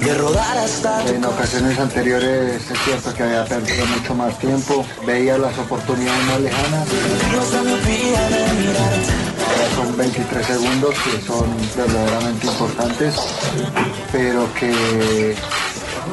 de rodar hasta En ocasiones anteriores es cierto que había perdido mucho más tiempo, veía las oportunidades más lejanas. Ahora son 23 segundos que son verdaderamente importantes, pero que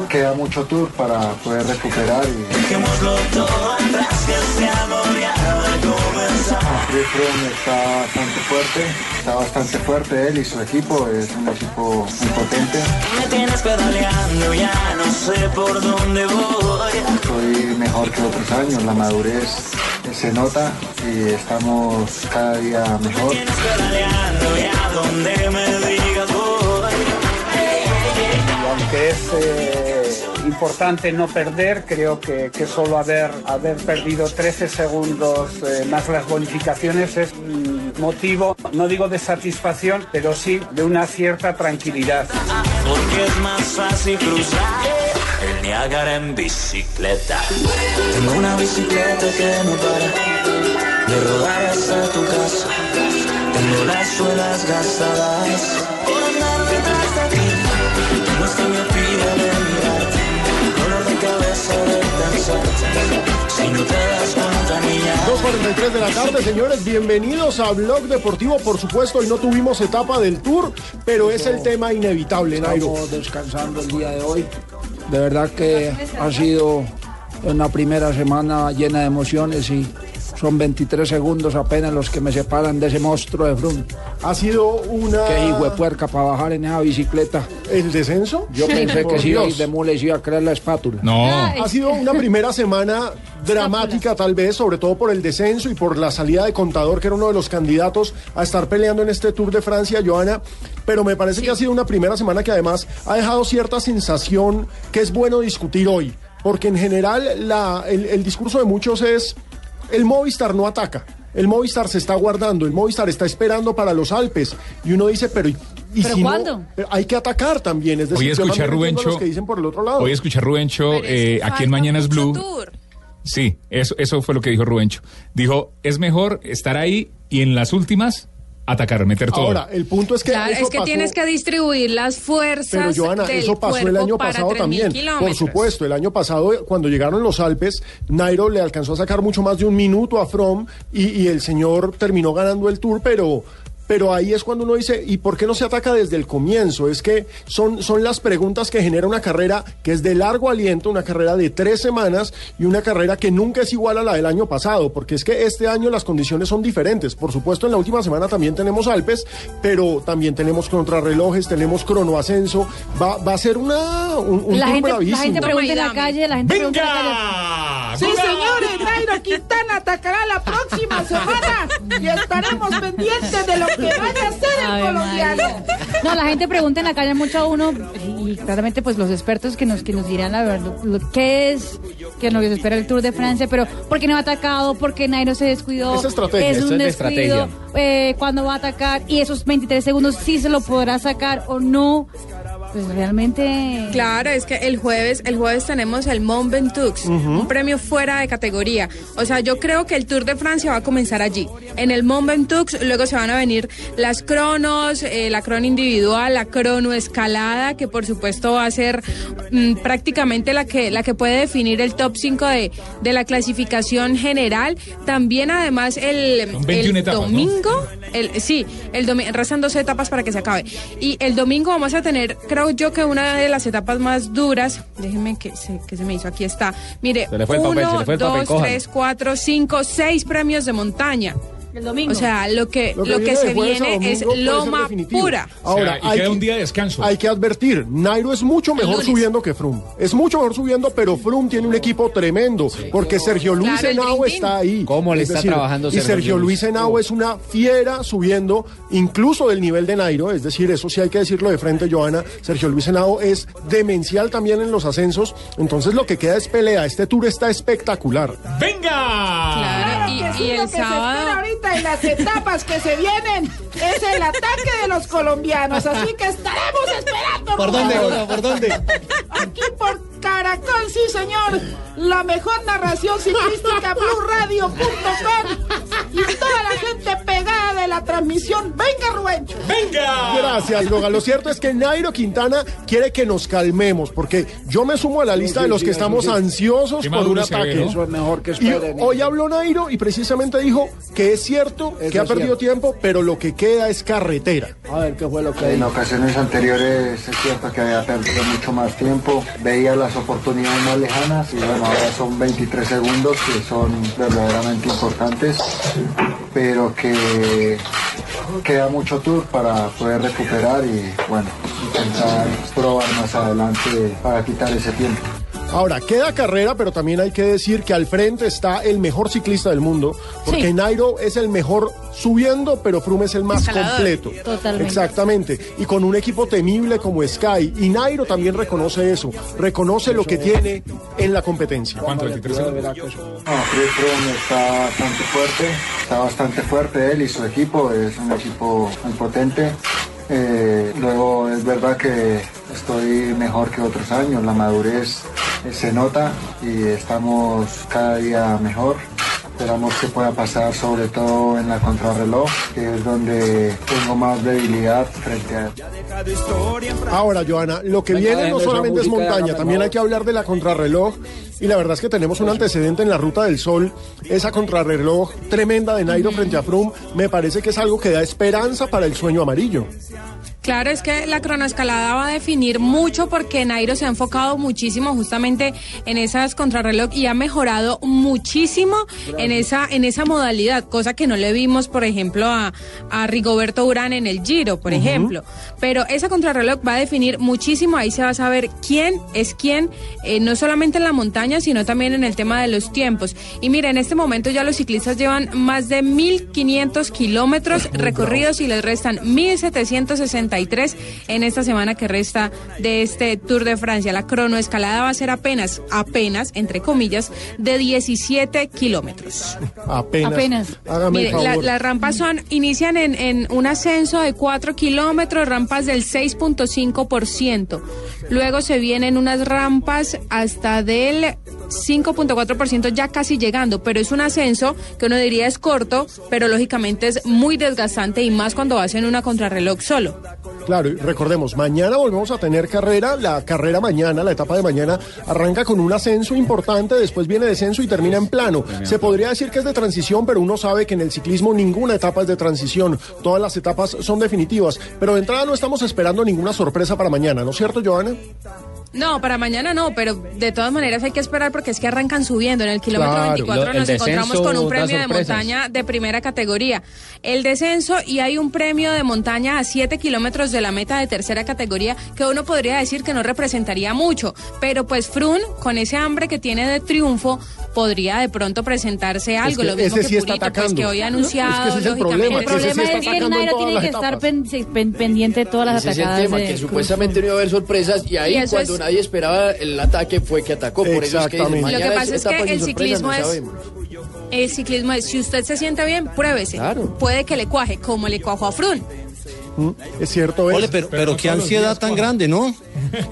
queda mucho tour para poder recuperar y Dejémoslo todo atrás que se agobiaba de comenzar. Chris Froome está bastante fuerte, está bastante fuerte él y su equipo, es un equipo muy potente. Me tienes pedaleando, ya no sé por dónde voy. Estoy mejor que otros años, la madurez se nota y estamos cada día mejor. Tienes pedaleando, ya donde me digas voy. aunque es eh, importante no perder, creo que, que solo haber, haber perdido 13 segundos eh, más las bonificaciones es un motivo, no digo de satisfacción, pero sí de una cierta tranquilidad. Porque es más fácil cruzar el Niágara en bicicleta. Tengo una bicicleta que no para de rodar hasta tu casa. Tengo las suelas gastadas 2.43 de la tarde, señores, bienvenidos a Blog Deportivo. Por supuesto, hoy no tuvimos etapa del Tour, pero es el tema inevitable, Nairo. Estamos descansando el día de hoy. De verdad que ha sido una primera semana llena de emociones y son 23 segundos apenas los que me separan de ese monstruo de Froome. Ha sido una... Qué hijo de puerca para bajar en esa bicicleta. ¿El descenso? Yo pensé que si iba a ir de mule y iba a crear la espátula. No. Ha sido una primera semana dramática tal vez, sobre todo por el descenso y por la salida de Contador, que era uno de los candidatos a estar peleando en este Tour de Francia, Joana. Pero me parece que ha sido una primera semana que además ha dejado cierta sensación que es bueno discutir hoy. Porque en general la- el, el discurso de muchos es, el Movistar no ataca. El Movistar se está guardando, el Movistar está esperando para los Alpes. Y uno dice, pero... ¿y- ¿Pero si cuándo? Hay que atacar también. Es decir, escuché a Rubencho. que dicen por el otro lado. Hoy escuché a Rubencho Pero es que eh, aquí en Mañanas Blue. tour. Sí, eso, eso fue lo que dijo Rubencho. Dijo, es mejor estar ahí y en las últimas atacar, meter todo. Ahora, el punto es que Claro, eso es que pasó- tienes que distribuir las fuerzas. Pero Joana, del eso pasó el año pasado 3.000 también. Por supuesto, el año pasado cuando llegaron los Alpes, Nairo le alcanzó a sacar mucho más de un minuto a Fromm y, y el señor terminó ganando el Tour, pero pero ahí es cuando uno dice, ¿y por qué no se ataca desde el comienzo? Es que son, son las preguntas que genera una carrera que es de largo aliento, una carrera de tres semanas y una carrera que nunca es igual a la del año pasado, porque es que este año las condiciones son diferentes. Por supuesto, en la última semana también tenemos Alpes, pero también tenemos contrarrelojes, tenemos cronoascenso. Va, va a ser una, un, un La gente, la gente pregunta en la calle, la gente pregunta en la calle. ¡Venga! Sí, señores, Nairo Quintana atacará la próxima semana y estaremos pendientes de lo que vaya a hacer el colombiano. No, la gente pregunta en la calle mucho a uno y claramente pues los expertos que nos que nos dirán la verdad lo- qué es que nos espera el Tour de Francia, pero ¿por qué no ha atacado? ¿Por qué Nairo se descuidó? Es estrategia, Es un es de descuido. Eh, ¿Cuándo va a atacar? Y esos 23 segundos sí se lo podrá sacar o no. Pues realmente Claro, es que el jueves, el jueves tenemos el Mont Ventoux, un premio fuera de categoría. O sea, yo creo que el Tour de Francia va a comenzar allí, en el Mont Ventoux, luego se van a venir las cronos, eh, la crono individual, la crono escalada, que por supuesto va a ser mm, prácticamente la que, la que puede definir el top 5 de, de la clasificación general. También además el, Son 21 el etapas, ¿no? domingo, el, sí, el domingo, restan dos etapas para que se acabe. Y el domingo vamos a tener, creo yo que una de las etapas más duras, déjenme que se, que se me hizo, aquí está. Mire, Se le fue el papel, uno, se fue dos, tres, cuatro, cinco, seis premios de montaña. El domingo. O sea, lo que, Lo lo que se viene es loma pura. Ahora, O sea, y hay queda que- un día de descanso. Hay que advertir, Nairo es mucho mejor subiendo que Froome. Es mucho mejor subiendo, pero Froome tiene un equipo tremendo, porque Sergio Luis Claro, Henao está ahí. ¿Cómo le Es está trabajando Y Sergio Sergio Luis? Henao es una fiera subiendo, incluso del nivel de Nairo, es decir, eso sí hay que decirlo de frente, Joana. Sergio Luis Henao es demencial también en los ascensos, entonces lo que queda es pelea. Este tour está espectacular. ¡Venga! Claro, y, Y el sábado- ahorita en las etapas que se vienen es el ataque de los colombianos. Así que estaremos esperando. ¿Por dónde. Olga? ¿Por dónde? Aquí por Caracol, sí, señor. La mejor narración ciclística, BlueRadio.com. Y toda la gente pegada de la transmisión. Venga, Rubencho. Gracias, Loga. Lo cierto es que Nairo Quintana quiere que nos calmemos, porque yo me sumo a la lista de los que estamos ansiosos Qué por un ataque. ¿no? Eso es mejor que Y hoy habló Nairo y precisamente dijo que es cierto Eso que ha perdido cierto. tiempo, pero lo que queda es carretera. A ver qué fue lo que En ocasiones anteriores es cierto que había perdido mucho más tiempo, veía las oportunidades más lejanas y bueno, ahora son 23 segundos que son verdaderamente importantes, pero que queda mucho tour para poder recuperar y bueno, intentar probar más adelante para quitar ese tiempo. Ahora, queda carrera, pero también hay que decir que al frente está el mejor ciclista del mundo, porque Sí. Nairo es el mejor subiendo, pero Froome es el más Escalador. completo. Totalmente. Exactamente. Y con un equipo temible como Sky. Y Nairo también reconoce eso, reconoce lo que tiene en la competencia. ¿Cuánto? 23 segundos. No, Chris Froome está bastante fuerte, está bastante fuerte él y su equipo, es un equipo muy potente. Eh, luego es verdad que estoy mejor que otros años, la madurez eh, se nota y estamos cada día mejor. Esperamos que pueda pasar sobre todo en la contrarreloj, que es donde tengo más debilidad frente a. Ahora, Joana, lo que Venga, viene no solamente es montaña, también hay que hablar de la contrarreloj. Y la verdad es que tenemos un antecedente en la Ruta del Sol, esa contrarreloj tremenda de Nairo frente a Froome, me parece que es algo que da esperanza para el sueño amarillo. Claro, es que la cronoescalada va a definir mucho porque Nairo se ha enfocado muchísimo justamente en esas contrarreloj y ha mejorado muchísimo en esa en esa modalidad, cosa que no le vimos, por ejemplo, a, a Rigoberto Urán en el Giro, por ejemplo. Pero esa contrarreloj va a definir muchísimo, ahí se va a saber quién es quién, eh, no solamente en la montaña, sino también en el tema de los tiempos. Y mira, en este momento ya los ciclistas llevan más de 1.500 kilómetros recorridos y les restan 1.763 en esta semana que resta de este Tour de Francia. La cronoescalada va a ser apenas, apenas, entre comillas, de 17 kilómetros. Apenas. Apenas. Hágame Mire, el la- las rampas son, inician en, en un ascenso de 4 kilómetros, rampas del 6.5%. Luego se vienen unas rampas hasta del 5.4% ya casi llegando, pero es un ascenso que uno diría es corto, pero lógicamente es muy desgastante y más cuando vas en una contrarreloj solo. Claro, y recordemos, mañana volvemos a tener carrera. La carrera mañana, la etapa de mañana, arranca con un ascenso importante, después viene descenso y termina en plano. Se podría decir que es de transición, pero uno sabe que en el ciclismo ninguna etapa es de transición. Todas las etapas son definitivas. Pero de entrada no estamos esperando ninguna sorpresa para mañana, ¿no es cierto, Joana? No, para mañana no, pero de todas maneras hay que esperar porque es que arrancan subiendo. En el kilómetro Claro. 24 Lo- el nos encontramos con un premio de montaña de primera categoría. El descenso y hay un premio de montaña a 7 kilómetros de la meta de tercera categoría que uno podría decir que no representaría mucho. Pero pues Frun, con ese hambre que tiene de triunfo, podría de pronto presentarse algo. que Lo mismo ese que sí pues atacando. que hoy ha Es que ese anunciado, es el lógicamente. problema, El que ese sí problema está es que Nairo tiene que estar pen- pendiente de todas las Ese es el atacadas. tema, de que Cruz. supuestamente no iba a haber sorpresas y ahí Y cuando es- nadie esperaba el ataque fue que atacó. Por eso es que dicen, Lo que pasa es que el ciclismo no es- sabemos. El ciclismo es, si usted se siente bien, pruébese. Claro. Puede que le cuaje, como le cuajó a Frun. Es cierto. Ole, pero, pero qué ansiedad días, tan grande, ¿no?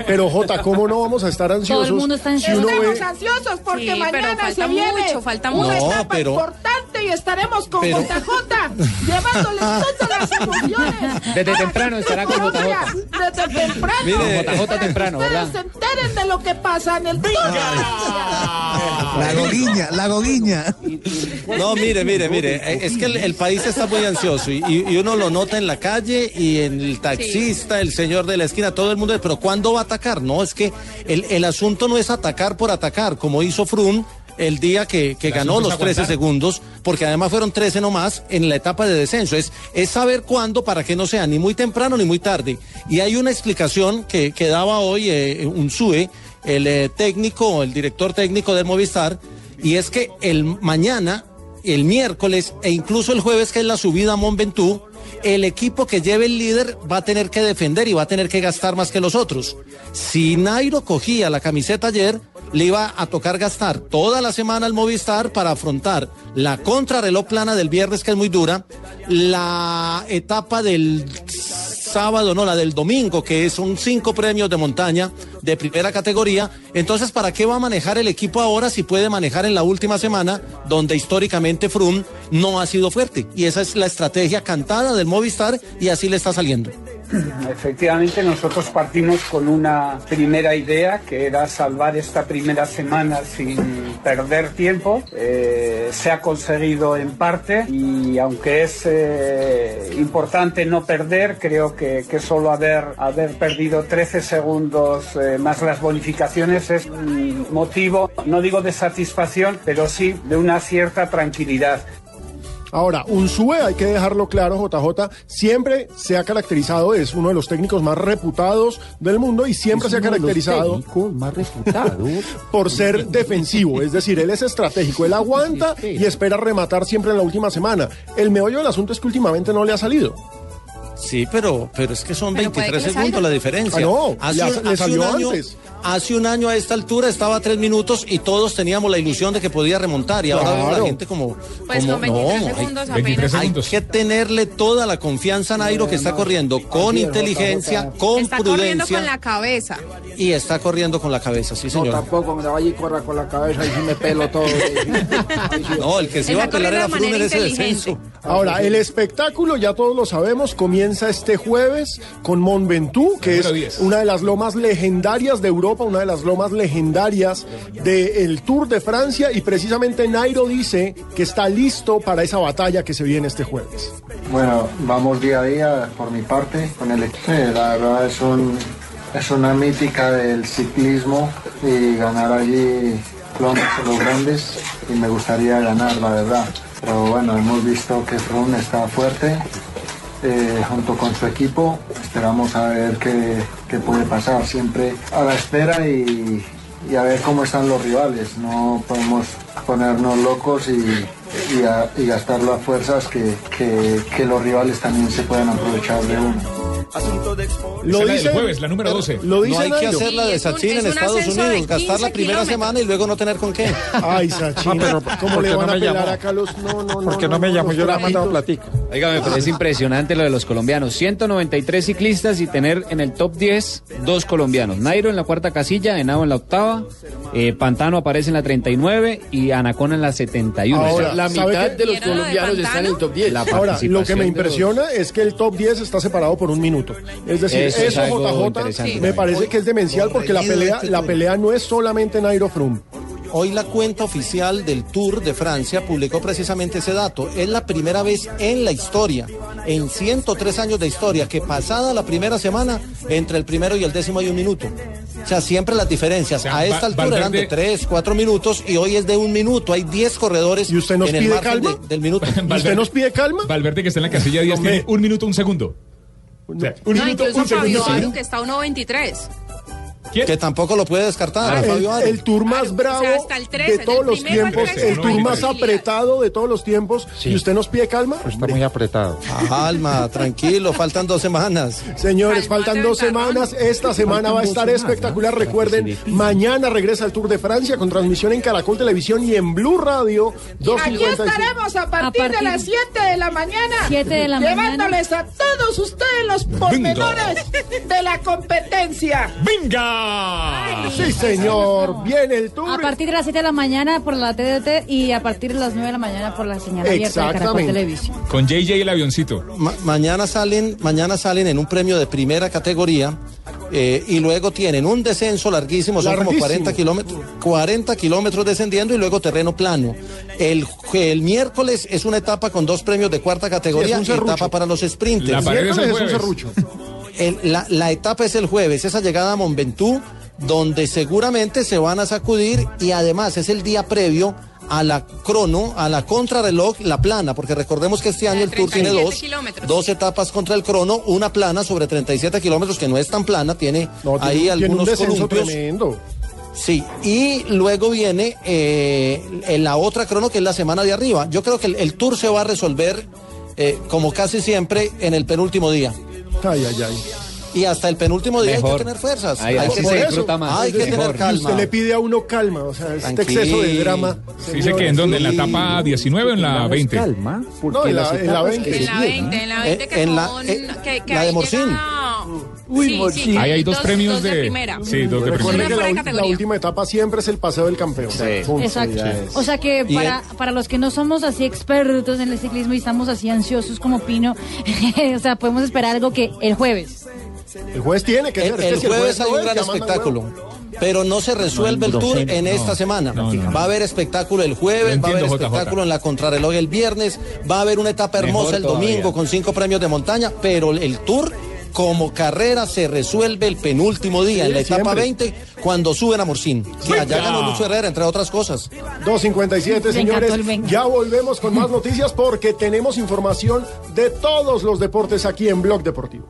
Pero Jota, ¿cómo no vamos a estar ansiosos? Todo el mundo está si ansioso. ve- Estamos ansiosos porque Sí, mañana falta se viene mucho, falta una mucho. No, etapa pero- importante y estaremos con pero- JJ llevándoles todas las emociones. Desde temprano estará con JJ. Desde temprano. Mire, JJ para que temprano, ustedes ¿verdad? se enteren de lo que pasa en el. La goguiña, la goguiña. No, mire, mire, mire, es que el, el país está muy ansioso y, y- y uno lo nota en la calle y en el taxista, el señor de la esquina, todo el mundo, pero ¿cuándo va a atacar? No, es que el, el asunto no es atacar por atacar, como hizo Froome el día que, que ganó los 13 aguantar. segundos, porque además fueron 13 nomás en la etapa de descenso. Es, es saber cuándo para que no sea ni muy temprano ni muy tarde. Y hay una explicación que, que daba hoy eh, un SUE, el eh, técnico, el director técnico del Movistar, y es que el mañana, el miércoles e incluso el jueves, que es la subida a Mont Ventoux, el equipo que lleve el líder va a tener que defender y va a tener que gastar más que los otros. Si Nairo cogía la camiseta ayer, le iba a tocar gastar toda la semana al Movistar para afrontar la contrarreloj plana del viernes, que es muy dura, la etapa del sábado, no, la del domingo, que son cinco premios de montaña de primera categoría. Entonces, ¿para qué va a manejar el equipo ahora si puede manejar en la última semana, donde históricamente Froome no ha sido fuerte? Y esa es la estrategia cantada del Movistar y así le está saliendo. Efectivamente, nosotros partimos con una primera idea que era salvar esta primera semana sin perder tiempo. Eh, se ha conseguido en parte y aunque es eh, importante no perder, creo que, solo haber, haber perdido 13 segundos eh, más las bonificaciones es motivo, no digo de satisfacción, pero sí de una cierta tranquilidad. Ahora, Unsue, hay que dejarlo claro, JJ, siempre se ha caracterizado, es uno de los técnicos más reputados del mundo y siempre se ha uno de los caracterizado técnicos más reputados. por ser defensivo, es decir, él es estratégico, él aguanta y espera rematar siempre en la última semana. El meollo del asunto es que últimamente no le ha salido. Sí, pero, pero es que son Pero puede 23 que le segundos la diferencia. Ah, no, hace, le salió un año, antes. Hace un año a esta altura estaba a tres minutos y todos teníamos la ilusión de que podía remontar y ahora vemos Claro. la gente como, Pues como con 23 no, segundos hay, apenas. 23 hay segundos. que tenerle toda la confianza a Nairo que está corriendo con inteligencia, con Está corriendo prudencia con la cabeza. y está corriendo con la cabeza, sí No, señor. tampoco me vaya y corra con la cabeza y si me pelo todo. No, el que se iba a pelar era en ese descenso. Ahora, el espectáculo, ya todos lo sabemos, comienza este jueves con Mont Ventoux, que es 10. una de las lomas legendarias de Europa, una de las lomas legendarias del Tour de Francia, y precisamente Nairo dice que está listo para esa batalla que se viene este jueves. Bueno, vamos día a día por mi parte con el equipo. La verdad es, un, es una mítica del ciclismo y ganar allí de los grandes y me gustaría ganar, la verdad. Pero bueno, hemos visto que Froome está fuerte eh, junto con su equipo. Esperamos a ver qué, qué puede pasar. Siempre a la espera y, a ver cómo están los rivales. No podemos ponernos locos y, gastar las fuerzas que, que- que los rivales también se puedan aprovechar de uno. Esa es la del jueves, la número 12. Lo dice no hay que hacer la de es un- Sachin es en Estados de Unidos, gastar la 15 primera kilómetros. semana y luego no tener con qué. Ay, Sachin, Ah, pero, ¿cómo ¿por le qué van no a me pelar llamó? acá los... No, no, no. Porque no me llamo, los yo le he mandado platica. Oiga, me parece impresionante lo de los colombianos. 193 ciclistas y tener en el top 10 dos colombianos. Nairo en la cuarta casilla, Henao en la octava, eh, Pantano aparece en la 39 y Anacona en la 71. Ahora, la ¿sabe mitad de los ¿Vieron lo de colombianos están en el top 10. La Ahora, lo que me de impresiona es que el top 10 está separado por un minuto. Es decir, Eso eso, es algo JJ me parece que es demencial porque la pelea, la pelea no es solamente Nairo Froome. Hoy la cuenta oficial del Tour de Francia publicó precisamente ese dato. Es la primera vez en la historia, en 103 años de historia, que pasada la primera semana, entre el primero y el décimo hay un minuto. O sea, siempre las diferencias. sea, A esta Va- altura eran de Valverde- 3, 4 minutos y hoy es de un minuto. Hay 10 corredores ¿Y usted nos en el pide margen calma? de- del minuto. ¿Y ¿Usted nos pide calma? Valverde que está en la casilla 10 Hombre. tiene un minuto, un segundo. O sea, un No, minuto, incluso un segundo. Que está a 1.23. ¿Quién? Que tampoco lo puede descartar. Ah, el, el tour más Claro, bravo o sea, hasta el 13, de todos los tiempos, 13, el tour no, más no, apretado de todos los tiempos. Sí. ¿Y usted nos pide calma? Está muy apretado. Calma, tranquilo, faltan dos semanas. Señores, Calmate, faltan dos semanas. Esta semana va a estar espectacular. Recuerden, mañana regresa el Tour de Francia con transmisión en Caracol Televisión y en Blue Radio. Aquí 2.55. estaremos a partir, A partir de las 7 de la mañana. 7 de la mañana. Llevándoles a todos ustedes los pormenores de la competencia. ¡Venga! Sí, señor. Viene el Tour. A partir de las 7 de la mañana por la TDT y a partir de las 9 de la mañana por la señal abierta de Caracol. Televisión. Con JJ el avioncito. Ma- mañana salen, mañana salen en un premio de primera categoría eh, y luego tienen un descenso larguísimo, son como Larguísimo. 40 kilómetros, 40 kilómetros descendiendo y luego terreno plano. El, el miércoles es una etapa con dos premios de cuarta categoría Sí, es un y etapa para los sprinters. La pared es el Miércoles es un serrucho. El- la, la etapa es el jueves, esa llegada a Monventú, donde seguramente se van a sacudir y además es el día previo a la crono, a la contrarreloj, la plana, porque recordemos que este año el Tour tiene 37 dos, kilómetros. dos etapas contra el crono, una plana sobre 37 kilómetros, que no es tan plana, tiene No, tiene- ahí tiene algunos columpios. tremendo. Sí, y luego viene eh, en la otra crono que es la semana de arriba. Yo creo que el, el Tour se va a resolver, eh, como casi siempre, en el penúltimo día. Ay, ay, ay. Y hasta el penúltimo día hay Mejor. que tener fuerzas. Ahí- hay que, se tener- disfruta más. hay que tener calma. Usted le pide a uno calma, o sea, este exceso de drama. Sí, dice que en donde, en la etapa 19 o en la 20. Calma, porque No, en la- en la etapas 20. que En la siguen, 20, en la 20 Eh, que en la- son... eh, que, que la de Morcín. Uy, Sí, Morcín. sí, Ahí hay dos premios dos de, de- primera. sí, dos de primera. que la, la última etapa siempre es el paseo del campeón. Punto. Exacto. O sea que para, para los que no somos así expertos en el ciclismo y estamos así ansiosos como Pino, o sea, podemos esperar algo que el jueves. El juez tiene que El, ser. el si jueves hay un gran el espectáculo. Pero no se resuelve el tour en esta semana. no, no. Va a haber espectáculo el jueves, va a haber espectáculo en la contrarreloj el viernes, va a haber una etapa hermosa Mejor el todavía. domingo con cinco premios de montaña, pero el tour como carrera se resuelve el penúltimo día, Sí, en la etapa siempre. 20, cuando suben a Morcín. Que allá ganó Lucho Herrera, entre otras cosas. 257, Me señores. encantó el. Ya volvemos con más noticias porque tenemos información de todos los deportes aquí en Blog Deportivo.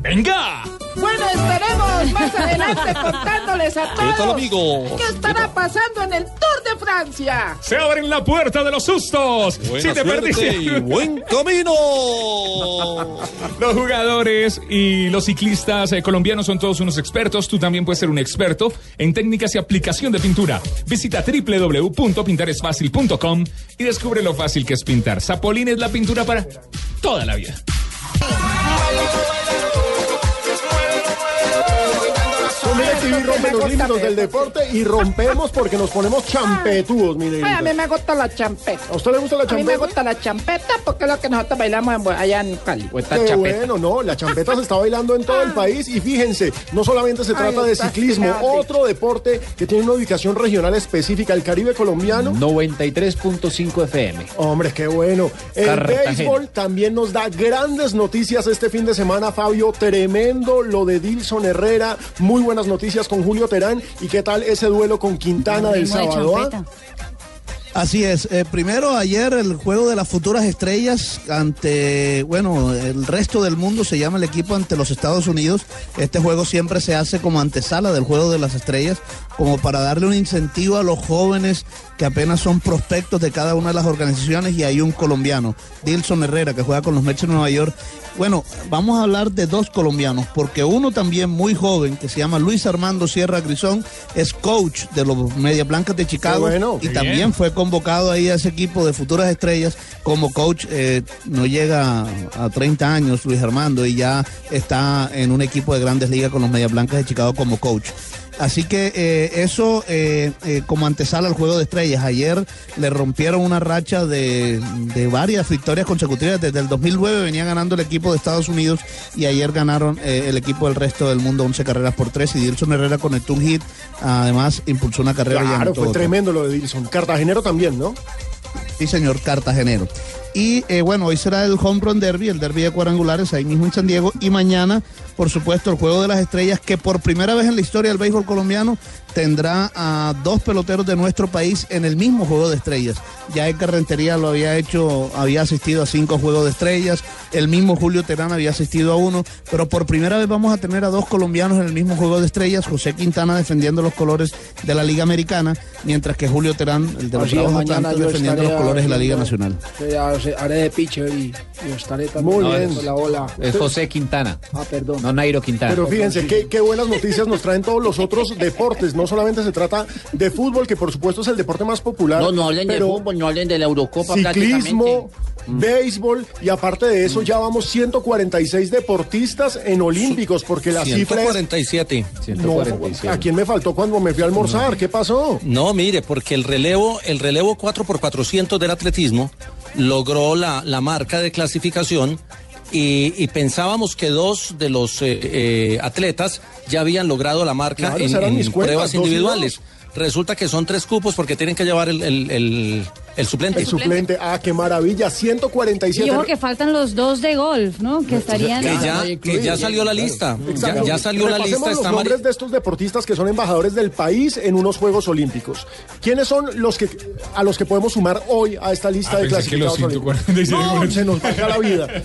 ¡Venga! Bueno, estaremos más adelante contándoles a todos tal, amigo? qué estará pasando en el Tour de Francia. Se abren la puerta de los sustos. si te perdiste. buen camino. Los jugadores y los ciclistas eh, colombianos son todos unos expertos. Tú también puedes ser un experto en técnicas y aplicación de pintura. Visita www.pintaresfacil.com y descubre lo fácil que es pintar. Zapolín es la pintura para toda la vida. Con DirecTV rompe los límites del deporte y rompemos porque nos ponemos champetudos, mire. A mí me gusta la champeta. ¿A usted le gusta la A mí me champeta? gusta la champeta porque es lo que nosotros bailamos en- allá en Cali. Qué bueno, no, la champeta se está bailando en todo el país y fíjense, no solamente se Ay, trata de ciclismo, otro deporte que tiene una ubicación regional específica, el Caribe colombiano. 93.5 FM. Hombre, qué bueno. El Cartagena. béisbol también nos da grandes noticias este fin de semana, Fabio. Tremendo lo de Dilson Herrera. Muy buenas noticias con Julio Terán. ¿Y qué tal ese duelo con Quintana del sábado? Así es. Eh, primero, ayer el juego de las futuras estrellas ante, bueno, el resto del mundo se llama el equipo ante los Estados Unidos. Este juego siempre se hace como antesala del juego de las estrellas, como para darle un incentivo a los jóvenes que apenas son prospectos de cada una de las organizaciones y hay un colombiano, Dilson Herrera, que juega con los Mets de Nueva York. Bueno, vamos a hablar de dos colombianos, porque uno también muy joven, que se llama Luis Armando Sierra Grisón, es coach de los Media Blancas de Chicago bueno, y también bien. fue convocado ahí a ese equipo de futuras estrellas como coach. eh, no llega a 30 años Luis Armando y ya está en un equipo de grandes ligas con los Media Blancas de Chicago como coach. Así que eh, eso eh, eh, como antesala al juego de estrellas. Ayer le rompieron una racha de, de varias victorias consecutivas. Desde el 2009 venía ganando el equipo de Estados Unidos y ayer ganaron el equipo del resto del mundo 11 carreras por 3 y Dilson Herrera conectó un hit. Además impulsó una carrera. Claro, fue tremendo lo de Dilson. Cartagenero también, ¿no? Sí, señor, cartagenero. Y eh, bueno, hoy será el Home Run Derby, el derby de cuadrangulares ahí mismo en San Diego. Y mañana, por supuesto, el Juego de las Estrellas, que por primera vez en la historia del béisbol colombiano tendrá a dos peloteros de nuestro país en el mismo Juego de Estrellas. Ya Edgar Rentería lo había hecho, había asistido a cinco Juegos de Estrellas, el mismo Julio Terán había asistido a uno, pero por primera vez vamos a tener a dos colombianos en el mismo Juego de Estrellas, José Quintana defendiendo los colores de la Liga Americana, mientras que Julio Terán, el de los Bravos defendiendo los colores de la Liga Nacional. Haré- de pitcher y, y estaré también Muy bien. la ola. Es José Quintana. Ah, perdón. No Nairo Quintana. Pero fíjense, qué, qué buenas noticias nos traen todos los otros deportes. No solamente se trata de fútbol, que por supuesto es el deporte más popular. No, no hablen de pero fútbol, no hablen de la Eurocopa Ciclismo, prácticamente. béisbol y aparte de eso ya vamos 146 deportistas en olímpicos porque la cifra es... 147. No, ¿A quién me faltó cuando me fui a almorzar? ¿Qué pasó? No, mire, porque el relevo, el relevo 4x400 del atletismo logró la, la marca de clasificación y, y pensábamos que dos de los eh, eh, atletas ya habían logrado la marca Claro, en, esas eran en mis cuentas, pruebas dos individuales. Resulta que son tres cupos porque tienen que llevar el, el- el- el suplente. El suplente. Ah, qué maravilla. 147. Y ojo que faltan los dos de golf, ¿no? Que estarían... Que ya, que ya salió la lista. Ya, salió la lista. los Mari- nombres de estos deportistas que son embajadores del país en unos Juegos Olímpicos. ¿Quiénes son los que a los que podemos sumar hoy a esta lista Ah, de que los clasificados olímpicos? 147. No, se nos baja la vida.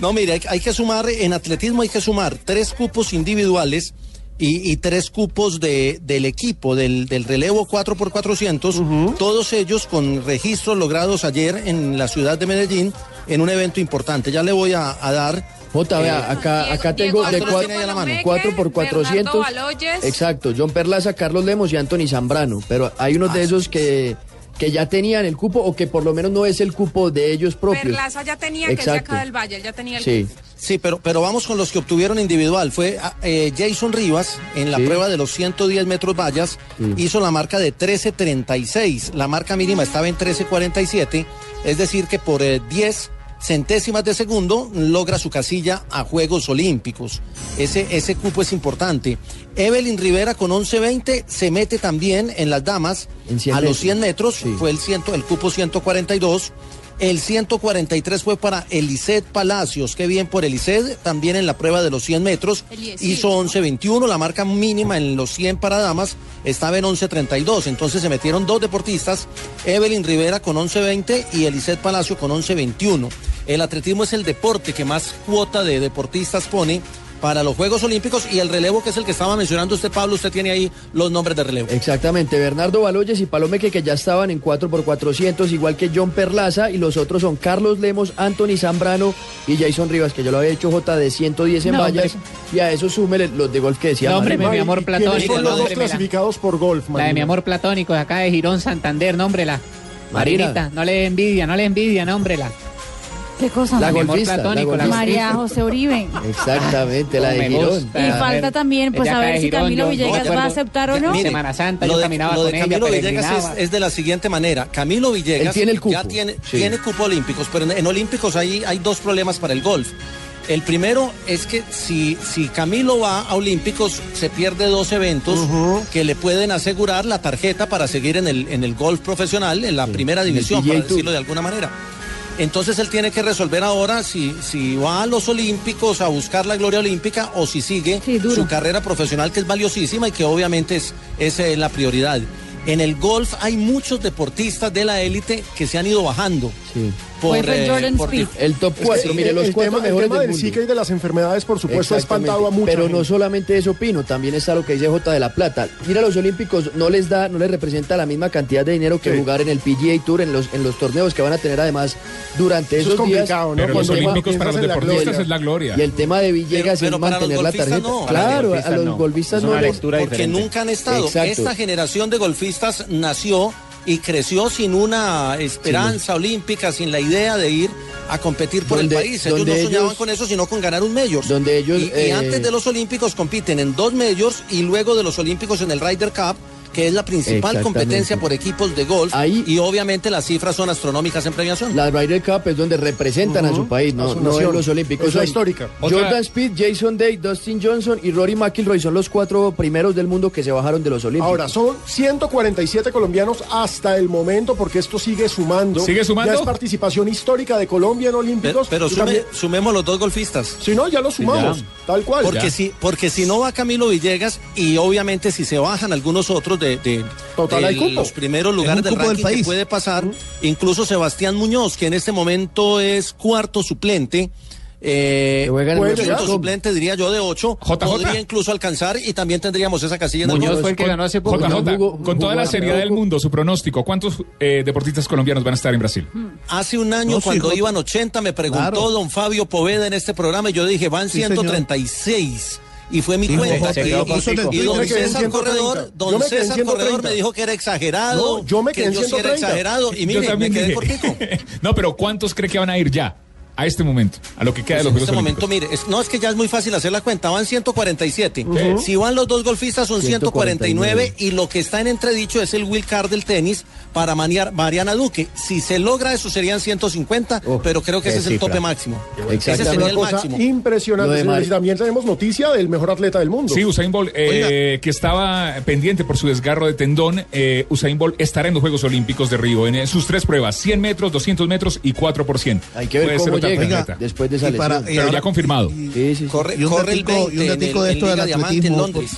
No, mire, hay, hay que sumar, en atletismo hay que sumar tres cupos individuales y, y tres cupos de, del equipo, del, del relevo 4x400, todos ellos con registros logrados ayer en la ciudad de Medellín en un evento importante. Ya le voy a, a dar Jota, vea, acá, acá tengo de Diego cuatro, tiene ahí a la mano. 4 por 400. Bernardo Baloyes. Exacto, John Perlaza, Carlos Lemos y Anthony Zambrano. Pero hay unos de esos que, que ya tenían el cupo o que por lo menos no es el cupo de ellos propios. Perlaza ya tenía que es acá del Valle, él ya tenía el Sí. cupo. Sí, pero, pero vamos con los que obtuvieron individual. Fue ah, eh, Jason Rivas en la Sí. prueba de los 110 metros vallas, hizo la marca de 13.36. La marca mínima estaba en 13.47, es decir, que por eh, 10 centésimas de segundo logra su casilla a Juegos Olímpicos. Ese, ese cupo es importante. Evelyn Rivera con 11.20 se mete también en las damas En 100 a los metros. 100 metros, fue el, ciento, el cupo 142. El 143 fue para Elised Palacios, qué bien por Elised, también en la prueba de los 100 metros, hizo 11.21, la marca mínima en los 100 para damas. Estaba en 11.32, entonces se metieron dos deportistas, Evelyn Rivera con 11.20 y Elised Palacio con 11.21. El atletismo es el deporte que más cuota de deportistas pone para los Juegos Olímpicos y el relevo que es el que estaba mencionando usted, Pablo, usted tiene ahí los nombres de relevo. Exactamente, Bernardo Baloyes y Palomeque que ya estaban en 4x400, igual que John Perlaza, y los otros son Carlos Lemos, Anthony Zambrano y Jason Rivas, que yo lo había hecho J de 110 en No, vallas, y a eso súmele los de golf que decía No, hombre, mi amor ¿Quiénes platónico. son los dos clasificados por golf, La de mi amor platónico, de acá de Girón, Santander, nómbrela. Marina. Marinita, no le envidia, no le envidia, nómbrela. ¿Qué cosa? La golfista. María José Uribe. Exactamente, la de Girón. Y falta también, pues, a ver si Camilo Villegas va a aceptar o no. Mire, Semana Santa, yo caminaba lo de con ella, Camilo Villegas es, es de la siguiente manera. Camilo Villegas Él tiene el cupo. ya tiene, Sí. tiene cupo olímpicos, pero en, en olímpicos hay, hay dos problemas para el golf. El primero es que si, si Camilo va a Olímpicos, se pierde dos eventos que le pueden asegurar la tarjeta para seguir en el, en el golf profesional, en la primera división, para decirlo de alguna manera. Entonces él tiene que resolver ahora si, si va a los Olímpicos a buscar la gloria olímpica o si sigue Sí, su carrera profesional que es valiosísima y que obviamente es, es eh, la prioridad. En el golf hay muchos deportistas de la élite que se han ido bajando. Sí. Por, fue eh, Jordan por Speed. El top Es que 4, mire, el- los el cuatro tema, el mejores tema del del mundo. Zika y de las enfermedades, por supuesto, ha espantado a mucha Pero no gente. solamente eso, Pino, también está lo que dice J de la Plata. Ir a los Olímpicos no les da, no les representa la misma cantidad de dinero que Sí. jugar en el PGA Tour, en los, en los torneos que van a tener además durante Eso es esos días. complicado, ¿no? Pero los Cuando olímpicos para los deportistas es la gloria. Y el tema de Villegas Pero- pero es mantener la tarjeta. no. Claro, a los no. golfistas Es no porque nunca han estado. Esta generación de golfistas nació y creció sin una esperanza olímpica, sin la idea de ir a competir por Donde- el país. Ellos no soñaban ellos- con eso, sino con ganar un Majors. Donde ellos, y, y eh, antes de los Olímpicos compiten en dos Majors y luego de los Olímpicos en el Ryder Cup que es la principal competencia por equipos de golf Ahí- y obviamente las cifras son astronómicas en premiación. La Ryder Cup es donde representan a su país, no, su no en los Olímpicos. Es la Son histórica. Jordan Otra- Speed, Jason Day, Dustin Johnson y Rory McIlroy son los cuatro primeros del mundo que se bajaron de los Olímpicos. Ahora, son 147 colombianos hasta el momento, porque esto sigue sumando. ¿Sigue sumando? Ya es participación histórica de Colombia en Olímpicos. pero Y sume- también- sumemos los dos golfistas. si no, ya lo sumamos, tal cual. Porque Ya. si, porque si no va Camilo Villegas y obviamente si se bajan algunos otros de, de- Total, de hay cupo. los primeros lugares del ranking que puede pasar, incluso Sebastián Muñoz, que en este momento es cuarto suplente. Eh, el suplente diría yo de ocho JJ. podría incluso alcanzar y también tendríamos esa casilla en el Muñoz World fue el que Con- ganó hace poco. JJ, ¿no? Jugó- con toda la jugó- seriedad del mundo, su pronóstico, ¿cuántos eh, deportistas colombianos van a estar en Brasil? Hace un año, No, cuando iban 80, me preguntó Claro. don Fabio Poveda en este programa y yo dije, van Sí, señor. 136. Y fue mi cuenta. Y- don César 130. Corredor, don me quedé en César 130. Corredor me dijo que era exagerado. No, yo me quedé en que yo sí era 130. exagerado. Y mire, Yo también me quedé dije. cortico. no, pero ¿cuántos cree que van a ir ya? A este momento, a lo que queda de los en Juegos este momento, Olímpicos. mire, es- no es que ya es muy fácil hacer la cuenta, van 147. Si van los dos golfistas son 149 y lo que está en entredicho es el Will Card del tenis para Maniar- Mariana Duque. Si se logra eso serían 150, Uf, pero creo que ese es el tope máximo. Ese Exactamente. sería una el cosa máximo. impresionante. Mar- Y también tenemos noticia del mejor atleta del mundo. Sí, Usain Bolt, eh, que estaba pendiente por su desgarro de tendón. eh, Usain Bolt estará en los Juegos Olímpicos de Río en eh, sus tres pruebas: 100 metros, 200 metros y 4 por 100. Hay que ver Puede cómo llega después de esa Y para- lesión. y Pero ya confirmado. Sí, sí, sí. Corre, Y un corre el datico- y un 20 en datico el- de esto del Liga Diamante en atletismo, Londres.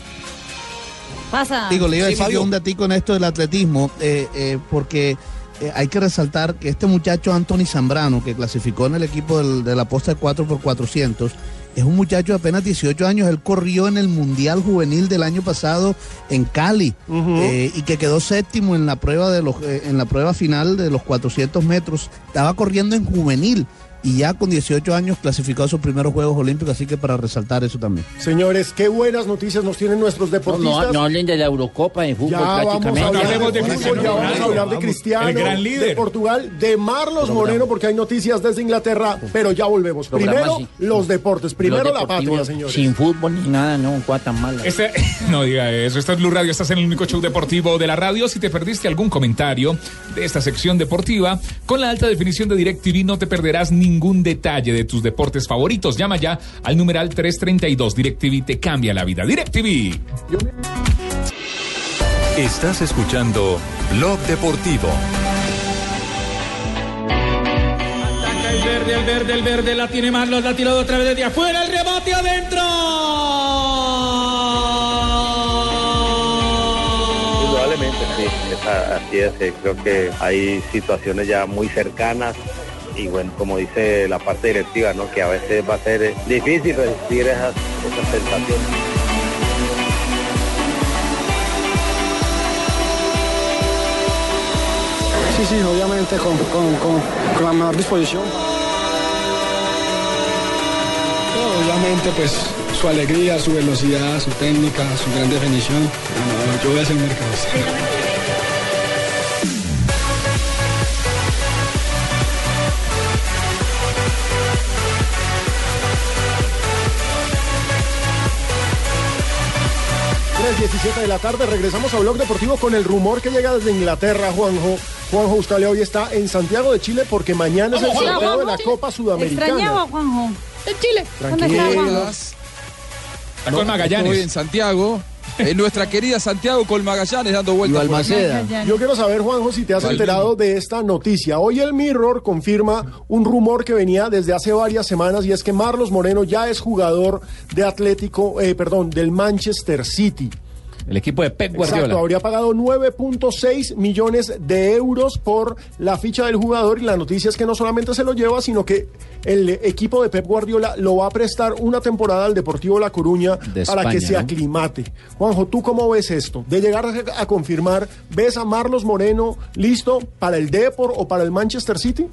Pasa. Digo, le iba a decir yo un datico en esto del atletismo, eh, eh, porque eh, hay que resaltar que este muchacho Anthony Zambrano, que clasificó en el equipo del- de la posta de 4x400, es un muchacho de apenas 18 años, él corrió en el Mundial Juvenil del año pasado en Cali eh, y que quedó séptimo en la prueba de los eh, en la prueba final de los 400 metros. Estaba corriendo en juvenil y ya con 18 años clasificó a sus primeros Juegos Olímpicos, así que para resaltar eso también. Señores, qué buenas noticias nos tienen nuestros No, deportistas. no, no hablen de la Eurocopa de fútbol Ya vamos a prácticamente. hablar de fútbol, ya vamos a hablar de Cristiano, el gran de líder. Portugal, de Marlos Moreno, porque hay noticias desde Inglaterra, pero ya volvemos. Programa Primero, así. los deportes, primero Los la patria, señores. Sin fútbol ni nada, no, cosa tan mala. Este, no diga eso, esta es Blue Radio, estás en el único show deportivo de la radio. Si te perdiste algún comentario de esta sección deportiva, con la alta definición de DirecTV no te perderás ningún detalle de tus deportes favoritos. Llama ya al numeral 332. DirecTV te cambia la vida. DirecTV. Estás escuchando Blog Deportivo. Ataca el verde, el verde, el verde, la tiene Marlos, la tiró otra vez desde afuera, el rebote adentro. Indudablemente, sí, así es. eh, Creo que hay situaciones ya muy cercanas y bueno, como dice la parte directiva, ¿no? que a veces va a ser difícil resistir esas, esas sensaciones. Sí, sí, obviamente con, con- con- con la mejor disposición. Obviamente, pues su alegría, su velocidad, su técnica, su gran definición. No, yo voy a ser mercado. 3.17 de la tarde, regresamos a Blog Deportivo con el rumor que llega desde Inglaterra, Juanjo. Juanjo Eustalia hoy está en Santiago de Chile porque mañana es el sorteo de la. Copa Sudamericana. Extrañaba, Juanjo. En Chile. ¿Dónde está Juanjo? Está con Magallanes. Estoy en Santiago, en nuestra querida Santiago con Magallanes dando vueltas. aquí. Yo quiero saber, Juanjo, si te has enterado de esta noticia. Hoy el Mirror confirma un rumor que venía desde hace varias semanas y es que Marlos Moreno ya es jugador de Atlético, eh, perdón, del Manchester City. El equipo de Pep Guardiola. Exacto, habría pagado 9.6 millones de euros por la ficha del jugador y la noticia es que no solamente se lo lleva, sino que el equipo de Pep Guardiola lo va a prestar una temporada al Deportivo La Coruña De para que se ¿no? aclimate. Juanjo, ¿tú cómo ves esto? De llegar a, a confirmar, ¿ves a Marlos Moreno listo para el Depor o para el Manchester City?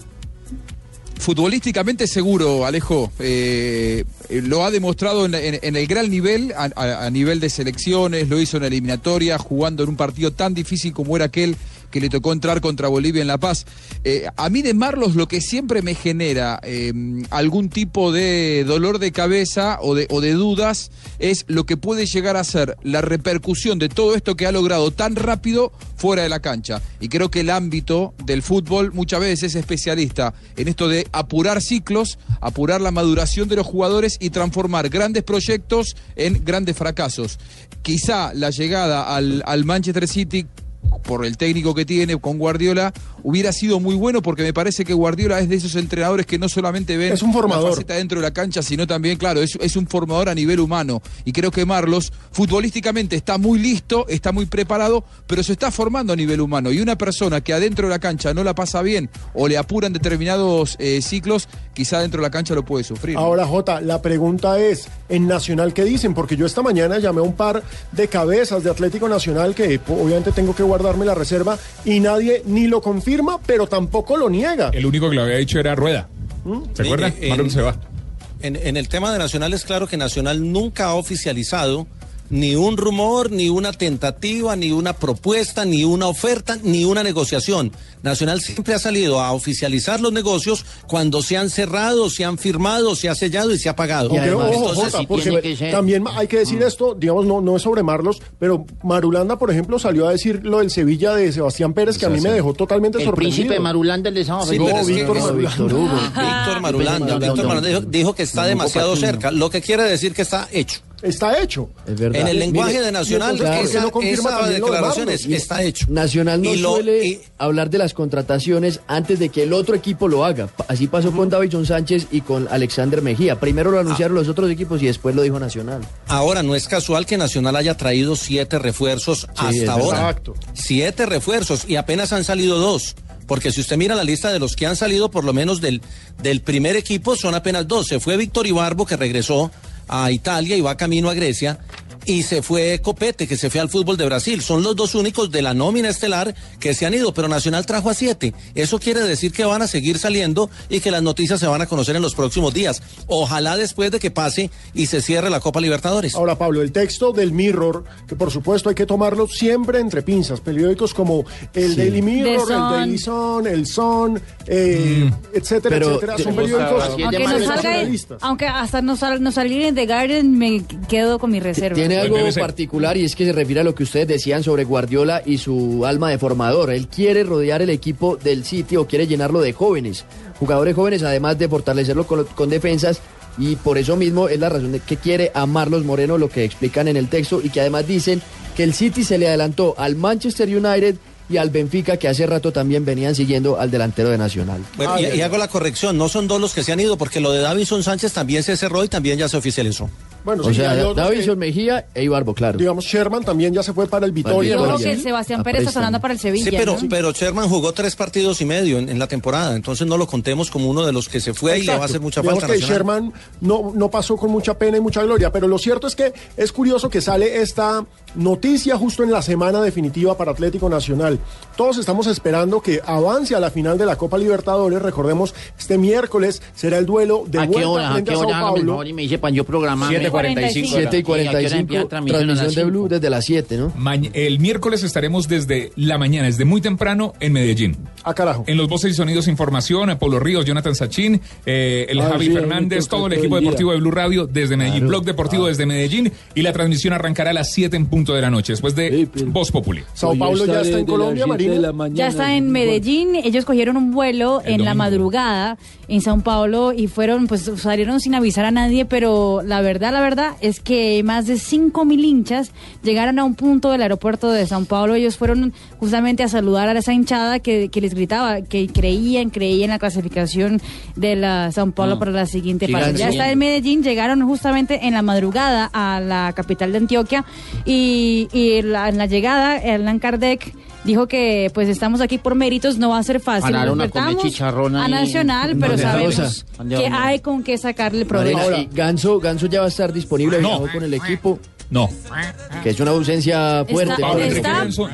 Futbolísticamente seguro, Alejo. Eh, eh, lo ha demostrado en, en- el gran nivel, a, nivel de selecciones, lo hizo en eliminatoria, jugando en un partido tan difícil como era aquel que le tocó entrar contra Bolivia en La Paz. Eh, a mí de Marlos lo que siempre me genera eh, algún tipo de dolor de cabeza o de, o de dudas es lo que puede llegar a ser la repercusión de todo esto que ha logrado tan rápido fuera de la cancha. Y creo que el ámbito del fútbol muchas veces es especialista en esto de apurar ciclos, apurar la maduración de los jugadores y transformar grandes proyectos en grandes fracasos. Quizá la llegada al, al Manchester City por el técnico que tiene con Guardiola, hubiera sido muy bueno porque me parece que Guardiola es de esos entrenadores que no solamente ven Es un formador. la faceta dentro de la cancha, sino también, claro, es, es un formador a nivel humano. Y creo que Marlos, futbolísticamente, está muy listo, está muy preparado, pero se está formando a nivel humano. Y una persona que adentro de la cancha no la pasa bien o le apuran determinados eh, ciclos, quizá dentro de la cancha lo puede sufrir. Ahora, Jota, la pregunta es, ¿en Nacional qué dicen? Porque yo esta mañana llamé a un par de cabezas de Atlético Nacional que obviamente tengo que guardarme la reserva y nadie ni lo confirma, pero tampoco lo niega. El único que lo había dicho era Rueda. ¿Se Sí, acuerdan? eh, se en el tema de Nacional es claro que Nacional nunca ha oficializado ni un rumor, ni una tentativa, ni una propuesta, ni una oferta, ni una negociación. Nacional siempre ha salido a oficializar los negocios cuando se han cerrado, se han firmado, se ha sellado y se ha pagado. Aunque, ojo, Entonces, Jota, porque también hay que decir esto, digamos, no, no es sobre Marlos, pero Marulanda, por ejemplo, salió a decir lo del Sevilla de Sebastián Pérez, que a mí me dejó totalmente El sorprendido. príncipe de Marulanda, el de Sábado. Sí, No, es que- Víctor Marulanda. Víctor Hugo. Víctor Marulanda, Víctor Marulanda dijo, dijo que está demasiado cerca, lo que quiere decir que está hecho. Está hecho. Es verdad. En el lenguaje Mire, de Nacional, y entonces, ¿por qué esa, no confirma esa de declaración es- está hecho. Nacional no Y lo- suele y- hablar de las contrataciones antes de que el otro equipo lo haga. Así pasó con Davidson Sánchez y con Alexander Mejía. Primero lo anunciaron los otros equipos y después lo dijo Nacional. Ahora, no es casual que Nacional haya traído siete refuerzos hasta ahora. Exacto. Siete refuerzos y apenas han salido dos. Porque si usted mira la lista de los que han salido, por lo menos del, del primer equipo, son apenas dos. Se fue Víctor Ibarbo, que regresó a Italia y va camino a Grecia. Y se fue Copete, que se fue al fútbol de Brasil. Son los dos únicos de la nómina estelar que se han ido, pero Nacional trajo a siete. Eso quiere decir que van a seguir saliendo y que las noticias se van a conocer en los próximos días. Ojalá después de que pase y se cierre la Copa Libertadores. Ahora, Pablo, el texto del Mirror, que por supuesto hay que tomarlo siempre entre pinzas, periódicos como el Sí. Daily Mirror, el. Daily Sun, el Sun, eh, etcétera, Pero, etcétera, son periódicos Aunque, nos salga, aunque hasta nos, sal- nos salga en The Guardian, me quedo con mi reserva. Tiene algo BBC. particular y es que se refiere a lo que ustedes decían sobre Guardiola y su alma de formador. Él quiere rodear el equipo del sitio o quiere llenarlo de jóvenes, jugadores jóvenes, además de fortalecerlo con, con defensas. Y por eso mismo es la razón de que quiere a Marlos Moreno, lo que explican en el texto, y que además dicen que el City se le adelantó al Manchester United y al Benfica, que hace rato también venían siguiendo al delantero de Nacional. Bueno, y, y hago la corrección, no son dos los que se han ido, porque lo de Davison Sánchez también se cerró y también ya se oficializó. Bueno, o sí, sea, que, Mejía e Ibarbo, claro. digamos, Sherman también ya se fue para el Vitoria. Yo creo que Sebastián Pérez está sonando para el Sevilla. Sí, pero, ¿no? pero Sherman jugó tres partidos y medio en, en la temporada, entonces no lo contemos como uno de los que se fue y le va a hacer mucha Digamos falta. que Nacional. Sherman no, no pasó con mucha pena y mucha gloria, pero lo cierto es que es curioso que sale esta noticia justo en la semana definitiva para Atlético Nacional. Todos estamos esperando que avance a la final de la Copa Libertadores. Recordemos, este miércoles será el duelo de ¿A qué vuelta hora? ¿A frente qué a Sao hora? El Paulo. y me dice para yo. 7:45. 7 y ¿Y a qué hora 45, empieza transmisión? De. Blue desde las 7, ¿no? El miércoles estaremos desde la mañana, desde muy temprano en Medellín. Ah, carajo. En los voces y sonidos información, a Polo Ríos, Jonathan Sachin, eh, el Ah, Javi sí, Fernández, todo el equipo deportivo de Blue Radio desde Medellín, Blog Deportivo desde Medellín y la transmisión arrancará a las 7 en punto de la noche, después de Sí, pero- Voz Populi. Sao Paulo ya está en Colombia, Marina. la mañana. Ya está en Medellín, ellos cogieron un vuelo El en la madrugada en Sao Paulo y fueron, pues salieron sin avisar a nadie, pero la verdad, la verdad es que más de 5 mil hinchas llegaron a un punto del aeropuerto de Sao Paulo, ellos fueron justamente a saludar a esa hinchada que, que les gritaba, que creían, creían en la clasificación de la Sao Paulo Ah. para la siguiente fase. Ya está en Medellín, llegaron justamente en la madrugada a la capital de Antioquia y, y la- en la llegada, Hernán Kardec dijo que pues estamos aquí por méritos, no va a ser fácil. Para dar una come chicharrón a. Nacional, pero Donde sabemos que hay con qué sacarle provecho. Ganso, Ganso ya va a estar disponible, No. con el equipo, No, que es una ausencia fuerte. Está- Pablo Enrique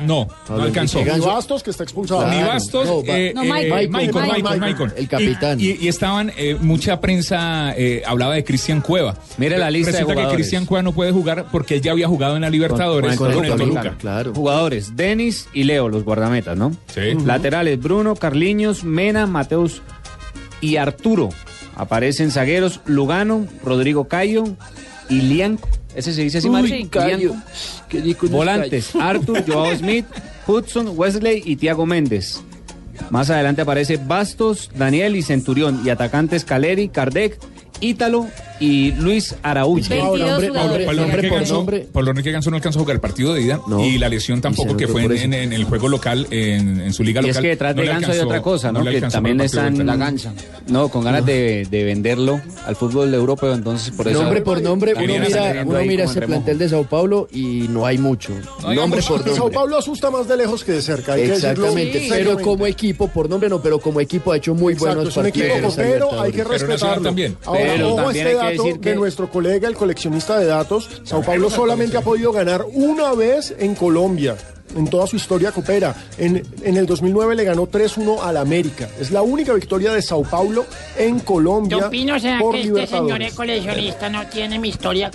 no, no alcanzó. Ganso. Bastos, que está expulsado. Claro. Ni Bastos, No, eh, No, eh, Michael, Michael, Michael, Michael, Michael. el capitán. Y, y- y estaban, eh, mucha prensa eh, hablaba de Cristian Cueva. Mire la lista de que jugadores. Cristian Cueva no puede jugar porque él ya había jugado en la Libertadores Con- con, con el el Toluca, Toluca. Claro. Jugadores, Denis y Leo, los guardametas, ¿no? Sí. Laterales, Bruno, Carliños, Mena, Mateus y Arturo. Aparecen zagueros, Lugano, Rodrigo Cayo y Lianco. Ese se dice así, Uy, Volantes, Arthur, Joao Smith, Hudson, Wesley y Tiago Méndez. Más adelante aparece Bastos, Daniel y Centurión. Y atacantes Caleri, Kardec, Ítalo y Luis Araújo. 22 Ahora, hombre, jugadores. hombre, Pablo nombre Enrique, por Ganso, nombre. Pablo Enrique Ganso no alcanzó a jugar el partido de ida No. y la lesión tampoco que fue en, en- en el juego local, en, en su liga Y local. es que detrás no de Ganso hay otra cosa, ¿no? le que también están. La gansa. No, con ganas de, de venderlo al fútbol europeo, entonces por eso. Nombre por nombre, uno mira, uno mira remojo. plantel de Sao Paulo y no hay mucho. hay nombre mucho. por Sao nombre. Paulo asusta más de lejos que de cerca. hay que decirlo Exactamente, pero como equipo, por nombre no, pero como equipo ha hecho muy Exacto, buenos es un equipo partidos. copero, hay que. Pero respetarlo. también. Ahora, Pero también que de nuestro colega, el coleccionista de datos. Sao Paulo solamente ha podido ganar una vez en Colombia. En toda su historia copera. En, en el 2009 le ganó 3-1 al América. Es la única victoria de Sao Paulo en Colombia. Yo opino, ¿será por que este señor es coleccionista no tiene mi historia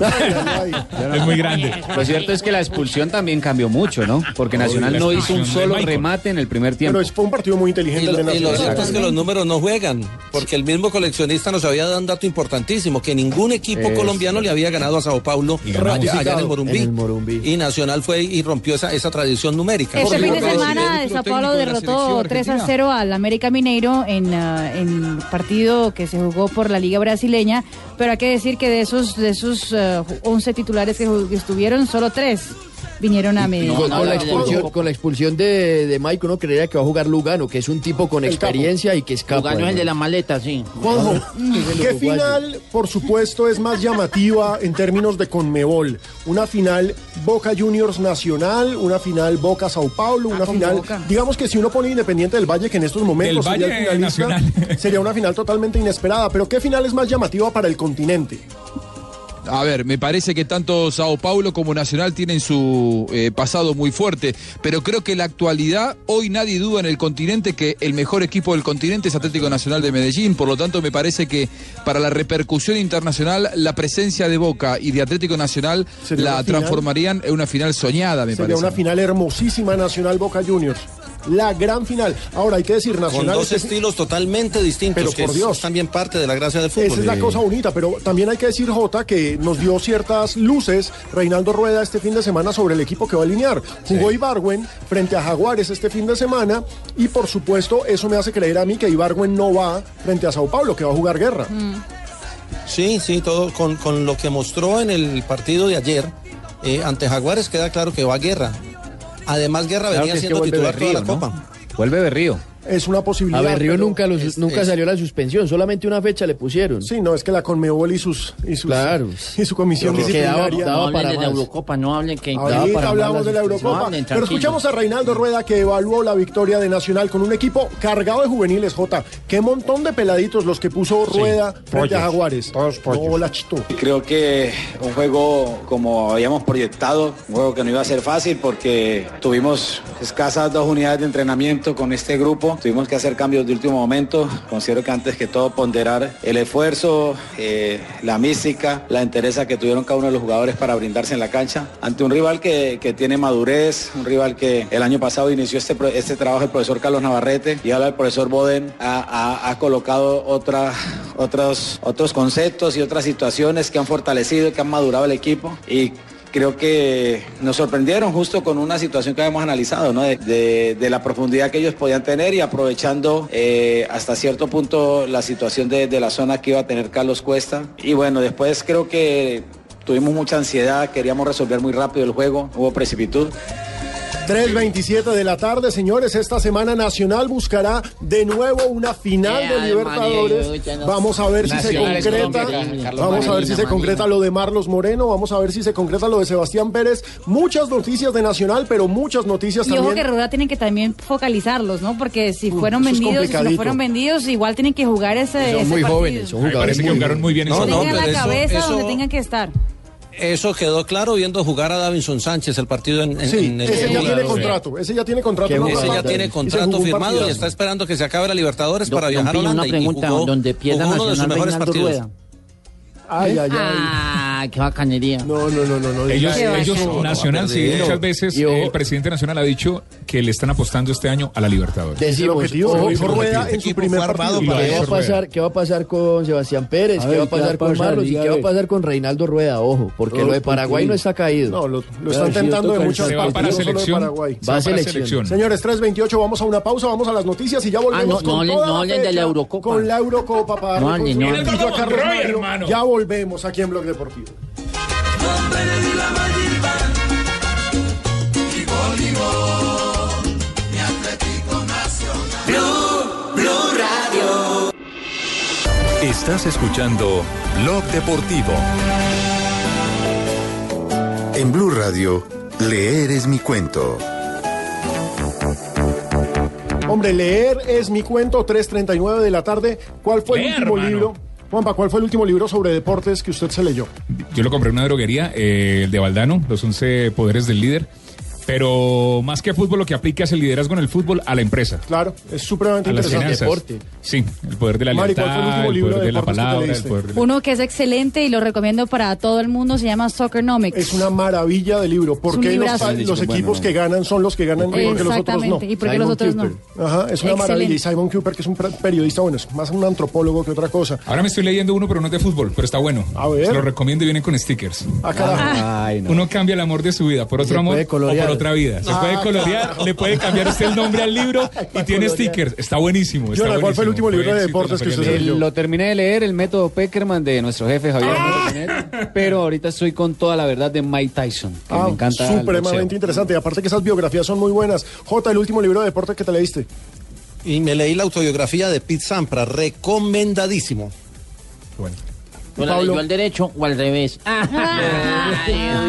ay. Es muy grande. Lo cierto es que la expulsión también cambió mucho, ¿no? Porque Nacional no hizo un solo remate en el primer tiempo. Pero es- fue un partido muy Y inteligente lo, el de y lo Nacional. cierto es que los números no juegan, porque el mismo coleccionista nos había dado un dato importantísimo, que ningún equipo colombiano le había ganado a Sao Paulo Y allá, allá en el Morumbí. En el Morumbí. Y Nacional fue y rompió esa, esa tradición numérica. Este fin de semana Sao Paulo de derrotó selección 3 a argentina. 0 al América Mineiro en, ah, en partido que se jugó por la Liga Brasileña, pero hay que decir que de esos de esos ah, 11 titulares que, que estuvieron, solo 3 vinieron a Medellín. Con, no, con la expulsión, no. con la expulsión de, de Mike, uno creería que va a jugar Lugano, que es un tipo con experiencia y que escapa. Lugano es el de la maleta, sí. Juanjo, ¿qué final, por supuesto, es más llamativa en términos de Conmebol? Una final Boca Juniors Nacional, una final Boca Sao Paulo, una con final, Boca. digamos que si uno pone Independiente del Valle, que en estos momentos Del sería el Valle finalista, Nacional. sería una final totalmente inesperada. Pero ¿qué final es más llamativa para el continente? A ver, me parece que tanto Sao Paulo como Nacional tienen su eh, pasado muy fuerte, pero creo que en la actualidad hoy nadie duda en el continente que el mejor equipo del continente es Atlético Nacional de Medellín, por lo tanto me parece que para la repercusión internacional la presencia de Boca y de Atlético Nacional Sería la transformarían en una final soñada, me Sería parece. una final hermosísima Nacional Boca Juniors. La gran final. Ahora hay que decir Con Nacional. dos este- estilos totalmente distintos, Pero que por Dios. es también parte de la gracia del fútbol. Esa es la cosa bonita, pero también hay que decir, Jota, que nos dio ciertas luces Reinaldo Rueda este fin de semana sobre el equipo que va a alinear. Jugó Ibargüen frente a Jaguares este fin de semana y por supuesto eso me hace creer a mí que Ibargüen no va frente a Sao Paulo, que va a jugar guerra. Sí, sí, todo con, con lo que mostró en el partido de ayer eh, ante Jaguares queda claro que va a guerra. Además, Guerra Claro venía siendo titular toda la ¿no? Copa. Vuelve Berrío. Es una posibilidad. A Berrío pero- nunca, los- es- nunca es- salió la suspensión, solamente una fecha le pusieron. Sí, no, es que la Conmebol y sus, y sus Claro. y su comisión Pero que daba- disciplinaria. daba no hablen para de la. Eurocopa, no hablen que... Ahorita hablamos de la Eurocopa. No hablen, pero escuchamos a Reinaldo Rueda que evaluó la victoria de Nacional con un equipo cargado de juveniles, J. Qué montón de peladitos los que puso Rueda frente pollos, a Jaguares. todos pollos. No, la chito. Creo que un juego como habíamos proyectado, un juego que no iba a ser fácil porque tuvimos escasas dos unidades de entrenamiento con este grupo, tuvimos que hacer cambios de último momento, considero que antes que todo ponderar el esfuerzo, eh, la mística, la entereza que tuvieron cada uno de los jugadores para brindarse en la cancha. Ante un rival que, que tiene madurez, un rival que el año pasado inició este, este trabajo el profesor Carlos Navarrete y ahora el profesor Boden ha, ha- colocado otra, otros, otros conceptos y otras situaciones que han fortalecido, que han madurado el equipo. Y creo que nos sorprendieron justo con una situación que habíamos analizado, ¿no? de, la profundidad que ellos podían tener y aprovechando eh, hasta cierto punto la situación de la zona que iba a tener Carlos Cuesta. Y bueno, después creo que tuvimos mucha ansiedad, queríamos resolver muy rápido el juego, hubo precipitud. 3.27 de la tarde, señores. Esta semana Nacional buscará de nuevo una final de Libertadores. Vamos a ver si se concreta. Vamos a ver si se concreta lo de Marlos Moreno. Vamos a ver si se concreta lo de Sebastián Pérez. Muchas noticias de Nacional, pero muchas noticias Y ojo que también. Rueda tienen que también focalizarlos, ¿no? Porque si fueron vendidos, si no fueron vendidos, igual tienen que jugar ese, ese partido. Me parece que jugaron muy bien en No, no, donde tengan que estar. Eso quedó claro viendo jugar a Davinson Sánchez el partido en, en- Sí, en el ese ya tiene contrato. Ese ya tiene contrato. en Ese ya tiene Y contrato un firmado y está esperando que se acabe la Libertadores Don- para don viajar a Holanda una y pregunta, jugó, donde pierda jugó uno de sus Nacional mejores Reinaldo partidos. Rueda. Ay, ay, ay. Ah, qué bacanería. No, no, no, no. no Ellos, ellos no, Nacional, no, sí, muchas veces ojo- el presidente nacional ha dicho que le están apostando este año a la Libertadores. Decimos, objetivo, ojo, Rueda ¿qué en su primer partido. Ha va a pasar. ¿Qué va a pasar con Sebastián Pérez? ¿Qué va a ¿qué pasar con? Marlos? ¿Y qué va a pasar con Reinaldo Rueda? Ojo, porque lo de Paraguay ¿por qué? no está caído. No, lo, están tentando de muchas Se va partes, para selección. Va a selección. Señores, 3.28, vamos a una pausa, vamos a las noticias y ya volvemos Ah, no, con no hablen- toda no la hablen de la Eurocopa. Con la Eurocopa para darle No hablen, no hablen. Ya volvemos aquí en Blog Deportivo. Estás escuchando Blog Deportivo. En Blue Radio, leer es mi cuento. Hombre, leer es mi cuento, 3.39 de la tarde. ¿Cuál fue el último hermano. libro? Juanpa, ¿cuál fue el último libro sobre deportes que usted se leyó? Yo lo compré en una droguería, eh, el de Valdano, los 11 poderes del líder. Pero más que fútbol, lo que aplica es el liderazgo en el fútbol a la empresa. Claro, es supremamente A las interesante. finanzas. Sí, el poder de la Mari, ¿cuál fue el lealtad, el libro poder de de la deportes que palabra, el poder de la... Uno que es excelente y lo recomiendo para todo el mundo, se llama Soccernomics. Es una maravilla de libro. ¿Por qué los, los equipos que ganan son los que ganan y por qué los otros no? Exactamente, y por qué los otros no. Ajá, es una Excelente. maravilla. Y Simon Cooper, que es un periodista, bueno, es más un antropólogo que otra cosa. Ahora me estoy leyendo uno, pero no es de fútbol, pero está bueno. A ver. Se lo recomiendo y viene con stickers. Ah. Ay, no. Uno cambia el amor de su vida por otro amor colorear. otra vida. Se Ah, puede colorear, carajo. le puede cambiar usted el nombre al libro y tiene stickers. Está buenísimo. Está Jonah, ¿cuál fue el último libro de deportes que usted leyó? Lo terminé de leer, el método Peckerman de nuestro jefe Javier Ah. Pero ahorita estoy con toda la verdad de Mike Tyson, que Ah, me encanta. el supremamente interesante. Y aparte que esas biografías son muy buenas. J, el último libro de deporte que te leíste. Y me leí la autobiografía de Pete Sampras, recomendadísimo. Bueno. ¿Tú la leyó al derecho o al revés?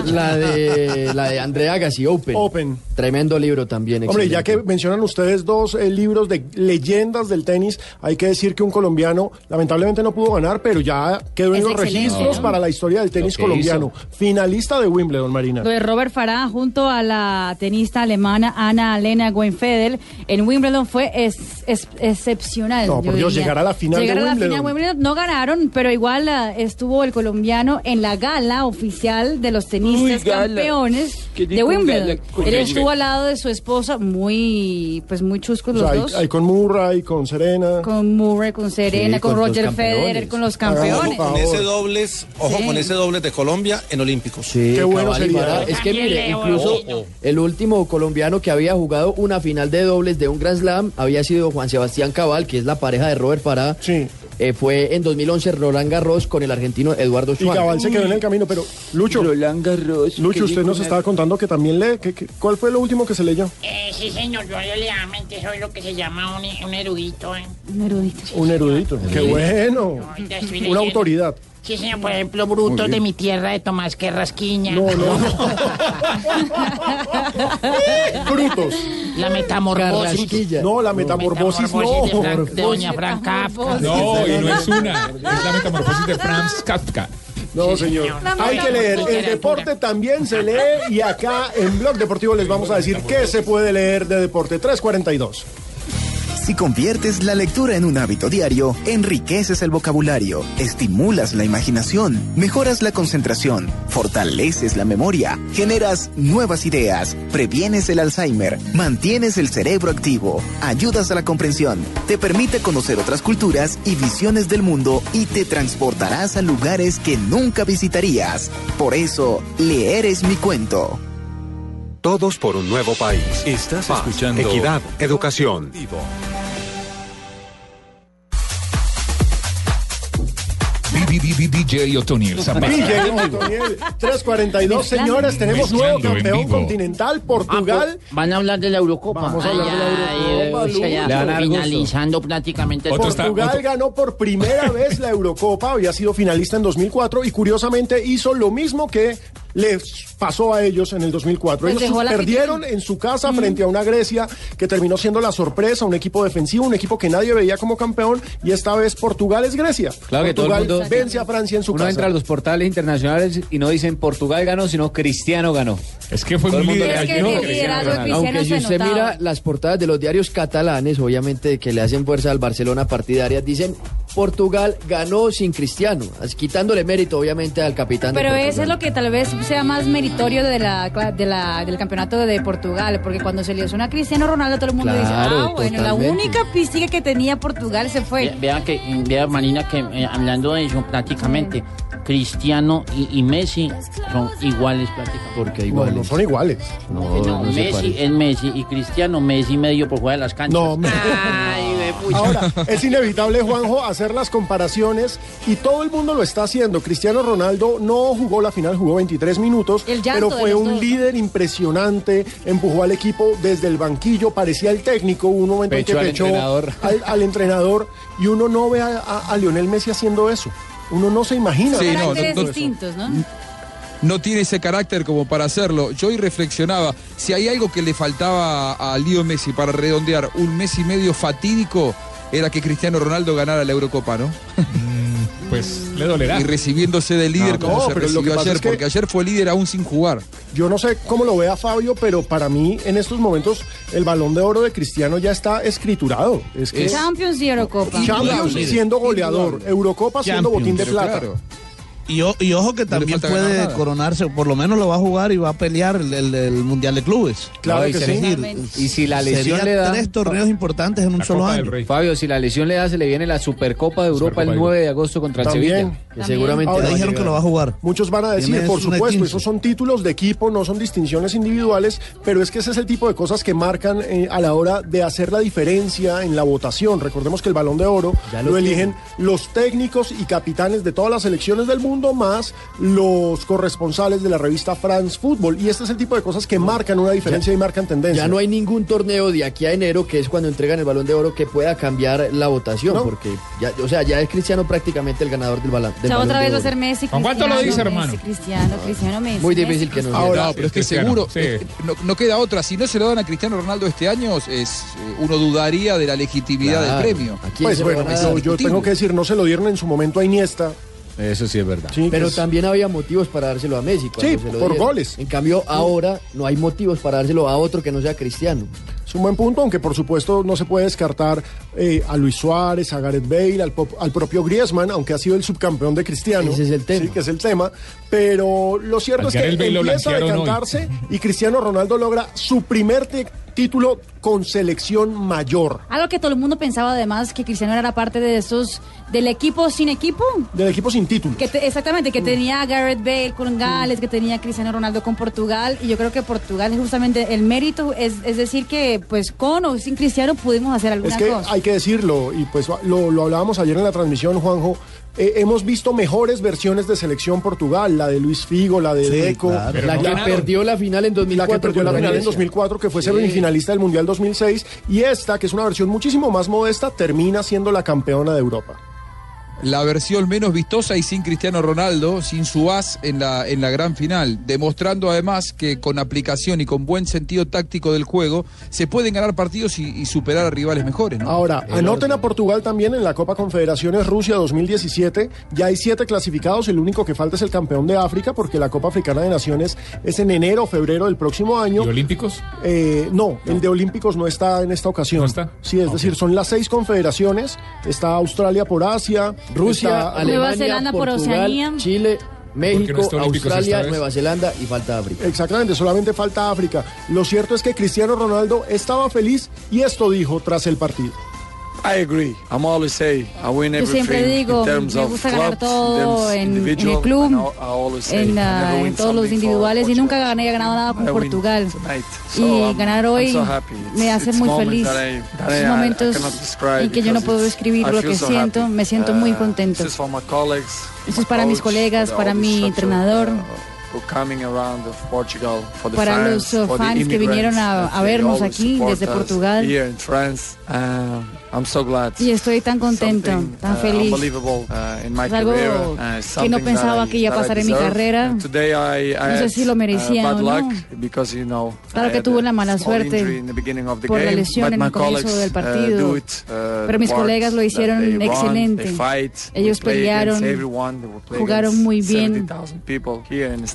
La de, la de Andrea Agassi, Open. Open. Tremendo libro también. Hombre, ya que mencionan ustedes dos eh, libros de leyendas del tenis, hay que decir que un colombiano lamentablemente no pudo ganar, pero ya quedó en Es los excelente, registros ¿no? para la historia del tenis colombiano. Finalista de Wimbledon, Marina. Lo de Robert Farah junto a la tenista alemana Ana Lena Weinfedel en Wimbledon fue es- es- excepcional. No, por Dios, diría. llegar a la final de Llegar a la final de Wimbledon. No ganaron, pero igual ah, estuvo el colombiano en la gala oficial de los tenistas Uy, campeones de Wimbledon. Él estuvo al lado de su esposa, muy, pues muy chuscos O los sea, dos. hay, hay con Murray, con Serena. Con Murray, con Serena, Sí, con, Roger. Federer, con los campeones. Con ese dobles, ojo Sí. con ese dobles de Colombia en Olímpicos. Sí, Qué bueno sería. Es que mire, incluso el último colombiano que había jugado una final de dobles de un Grand Slam había sido Juan Sebastián Cabal, que es la pareja de Robert Farah. Sí. Eh, fue en 2011 Roland Garros con el argentino Eduardo Y Schwartz. Cabal se quedó en el camino, pero Lucho, Roland Garros. Lucho, usted nos estaba contando que también lee. ¿qué- qué- ¿Cuál fue lo último que se leyó? Eh, sí, señor, yo realmente soy lo que se llama un, un erudito. ¿eh? Un erudito. Un erudito. Qué bueno. Una autoridad. Sí, señor, por ejemplo, Brutos de mi tierra de Tomás Querrasquiña. No, no, Frutos. La metamorfosis. No, la metamorfosis Metamorfosis de, no. Fran- de Doña Fran Kafka. No, y no es una. Es la metamorfosis de Franz Kafka. No, señor. Hay que leer. El deporte también se lee y acá en Blog Deportivo les vamos a decir qué se puede leer de deporte. 342. Si conviertes la lectura en un hábito diario, enriqueces el vocabulario, estimulas la imaginación, mejoras la concentración, fortaleces la memoria, generas nuevas ideas, previenes el Alzheimer, mantienes el cerebro activo, ayudas a la comprensión, te permite conocer otras culturas y visiones del mundo y te transportarás a lugares que nunca visitarías. Por eso, leer es mi cuento. Todos por un nuevo país. Estás Paz, escuchando Equidad, educación. DJ Otoniel Zapata. DJ Otoniel, 342. Señores, tenemos nuevo campeón continental, Portugal. Van a hablar de la Eurocopa. Vamos a hablar de la Eurocopa, finalizando prácticamente el Otro está- Portugal ganó por primera vez la Eurocopa, había sido finalista en 2004 y curiosamente hizo lo mismo que les pasó a ellos en el 2004. Pues ellos perdieron en su casa frente a una Grecia que terminó siendo la sorpresa, un equipo defensivo, un equipo que nadie veía como campeón y esta vez Portugal es Grecia. Claro que todo el Portugal mundo- vence a Francia en su Uno casa. entra a los portales internacionales y no dicen Portugal ganó, sino Cristiano ganó. Es que fue Todo el un mundo líder le Es que Cristiano liderazgo Aunque si se usted notaba. mira las portadas de los diarios catalanes, obviamente que le hacen fuerza al Barcelona partidarias, dicen Portugal ganó sin Cristiano, así, quitándole mérito obviamente al capitán. de Pero Portugal. eso es lo que tal vez sea más meritorio de la, de la- del campeonato de Portugal, porque cuando se lesiona a Cristiano Ronaldo todo el mundo dice, ah, bueno, la única pística que tenía Portugal se fue. Ve- Vea que, vea Marina, que eh, hablando de eso prácticamente, Cristiano y, y Messi son iguales prácticamente. Porque No, igual. no son iguales. No, No, no se Messi es Messi y Cristiano Messi medio por fuera de las canchas. No, me- Ay, pucha. Ahora, es inevitable, Juanjo, hacer las comparaciones y todo el mundo lo está haciendo. Cristiano Ronaldo no jugó la final, jugó 23 minutos, pero fue un dos. líder impresionante, empujó al equipo desde el banquillo, parecía el técnico, hubo un momento en Pechó que al pechó entrenador. al, al entrenador y uno no ve a, a- a Lionel Messi haciendo eso. Uno no se imagina. Sí, no, no. distintos, ¿no? No tiene ese carácter como para hacerlo. Yo hoy reflexionaba, si hay algo que le faltaba a Leo Messi para redondear un mes y medio fatídico, era que Cristiano Ronaldo ganara la Eurocopa, ¿no? Pues le dolerá. Y recibiéndose de líder No, como no, se pero lo que recibió ayer, es que- porque ayer fue líder aún sin jugar. Yo no sé cómo lo vea Fabio, pero para mí en estos momentos el balón de oro de Cristiano ya está escriturado. Es que Champions y Eurocopa. Champions siendo goleador, Eurocopa siendo Champions, botín de plata. claro. Y, o- y ojo que también puede coronarse, por lo menos lo va a jugar y va a pelear el, el- el Mundial de Clubes. Claro que sí. Y si la lesión Sería le da. tres torneos importantes en un solo Copa año. Fabio, si la lesión le da, se le viene la Supercopa de Europa Supercopa el de 9 de agosto contra el También. Sevilla. Que seguramente Ahora va a dijeron que lo va a jugar. Muchos van a decir, por supuesto, 15. esos son títulos de equipo, no son distinciones individuales, pero es que ese es el tipo de cosas que marcan eh, a la hora de hacer la diferencia en la votación. Recordemos que el balón de oro Ya lo, lo eligen los técnicos y capitanes de todas las selecciones del mundo más los corresponsales de la revista France Football. Y este es el tipo de cosas que marcan una diferencia y marcan tendencia. Ya no hay ningún torneo de aquí a enero, que es cuando entregan el balón de oro, que pueda cambiar la votación, porque ya, o sea, ya es Cristiano prácticamente el ganador del, balón. Otra vez va a ser Messi. ¿Con cuánto lo dice, hermano? Cristiano, Cristiano, Messi. Muy difícil que no. Ahora, no, pero es que seguro, eh, no, queda otra. Si no se lo dan a Cristiano Ronaldo este año, es, eh, uno dudaría de la legitimidad del premio. Pues bueno, yo tengo que decir, no se lo dieron en su momento a Iniesta, eso sí es verdad. Pero pues. también había motivos para dárselo a Messi. Sí, por goles. En cambio, ahora no hay motivos para dárselo a otro que no sea cristiano. Es un buen punto, aunque por supuesto no se puede descartar eh, a Luis Suárez, a Gareth Bale, al, propio Griezmann, aunque ha sido el subcampeón de Cristiano. Ese es el tema. Sí, que es el tema. Pero lo cierto es que empieza a decantarse y Cristiano Ronaldo logra su primer título con selección mayor. Algo que todo el mundo pensaba además que Cristiano era parte de esos del equipo sin equipo. Del equipo sin título. Exactamente, que mm. tenía a Gareth Bale con mm. Gales, que tenía Cristiano Ronaldo con Portugal y yo creo que Portugal es justamente el mérito, es, decir que pues con o sin Cristiano pudimos hacer alguna es que. Hay que decirlo y pues lo, lo hablábamos ayer en la transmisión Juanjo, eh, hemos visto mejores versiones de selección Portugal, la de Luis Figo, la de Deco, la que perdió la final en 2004, la que perdió la final en 2004, que fue semifinalista del Mundial 2006 y esta, que es una versión muchísimo más modesta, termina siendo la campeona de Europa la versión menos vistosa y sin Cristiano Ronaldo, sin su as en la, en la gran final, demostrando además que con aplicación y con buen sentido táctico del juego se pueden ganar partidos y, superar a rivales mejores. Ahora, anoten a Portugal también en la Copa Confederaciones Rusia 2017, ya hay siete clasificados, el único que falta es el campeón de África porque la Copa Africana de Naciones es en enero o febrero del próximo año. ¿Y Olímpicos? Eh, no, el de Olímpicos no está en esta ocasión. ¿No está? Sí, es ah, decir, son las seis confederaciones, está Australia por Asia, Rusia, Alemania, Nueva Zelanda Portugal, por Oceanía. Chile, México, Australia, Nueva Zelanda y falta África. Exactamente, solamente falta África. Lo cierto es que Cristiano Ronaldo estaba feliz y esto dijo tras el partido. I agree. I'm always say I win Yo siempre digo, me gusta ganar todo en, en, el club, say, en, uh, en, todos los individuales y nunca gané, he ganado nada con Portugal. So, y I'm, ganar hoy so me hace muy feliz. That Esos momentos en que yo no puedo describir lo que so siento, happy. me siento muy contento. Eso es para mis colegas, para mi entrenador. Uh, para los fans que vinieron a, a vernos aquí desde Portugal. Y estoy tan contento, tan feliz. es algo que no pensaba que iba a pasar en mi carrera. No sé si lo merecía o no. Claro que tuve una mala suerte por la lesión en el comienzo del partido. Pero mis colegas lo hicieron excelente. Ellos pelearon, jugaron muy bien.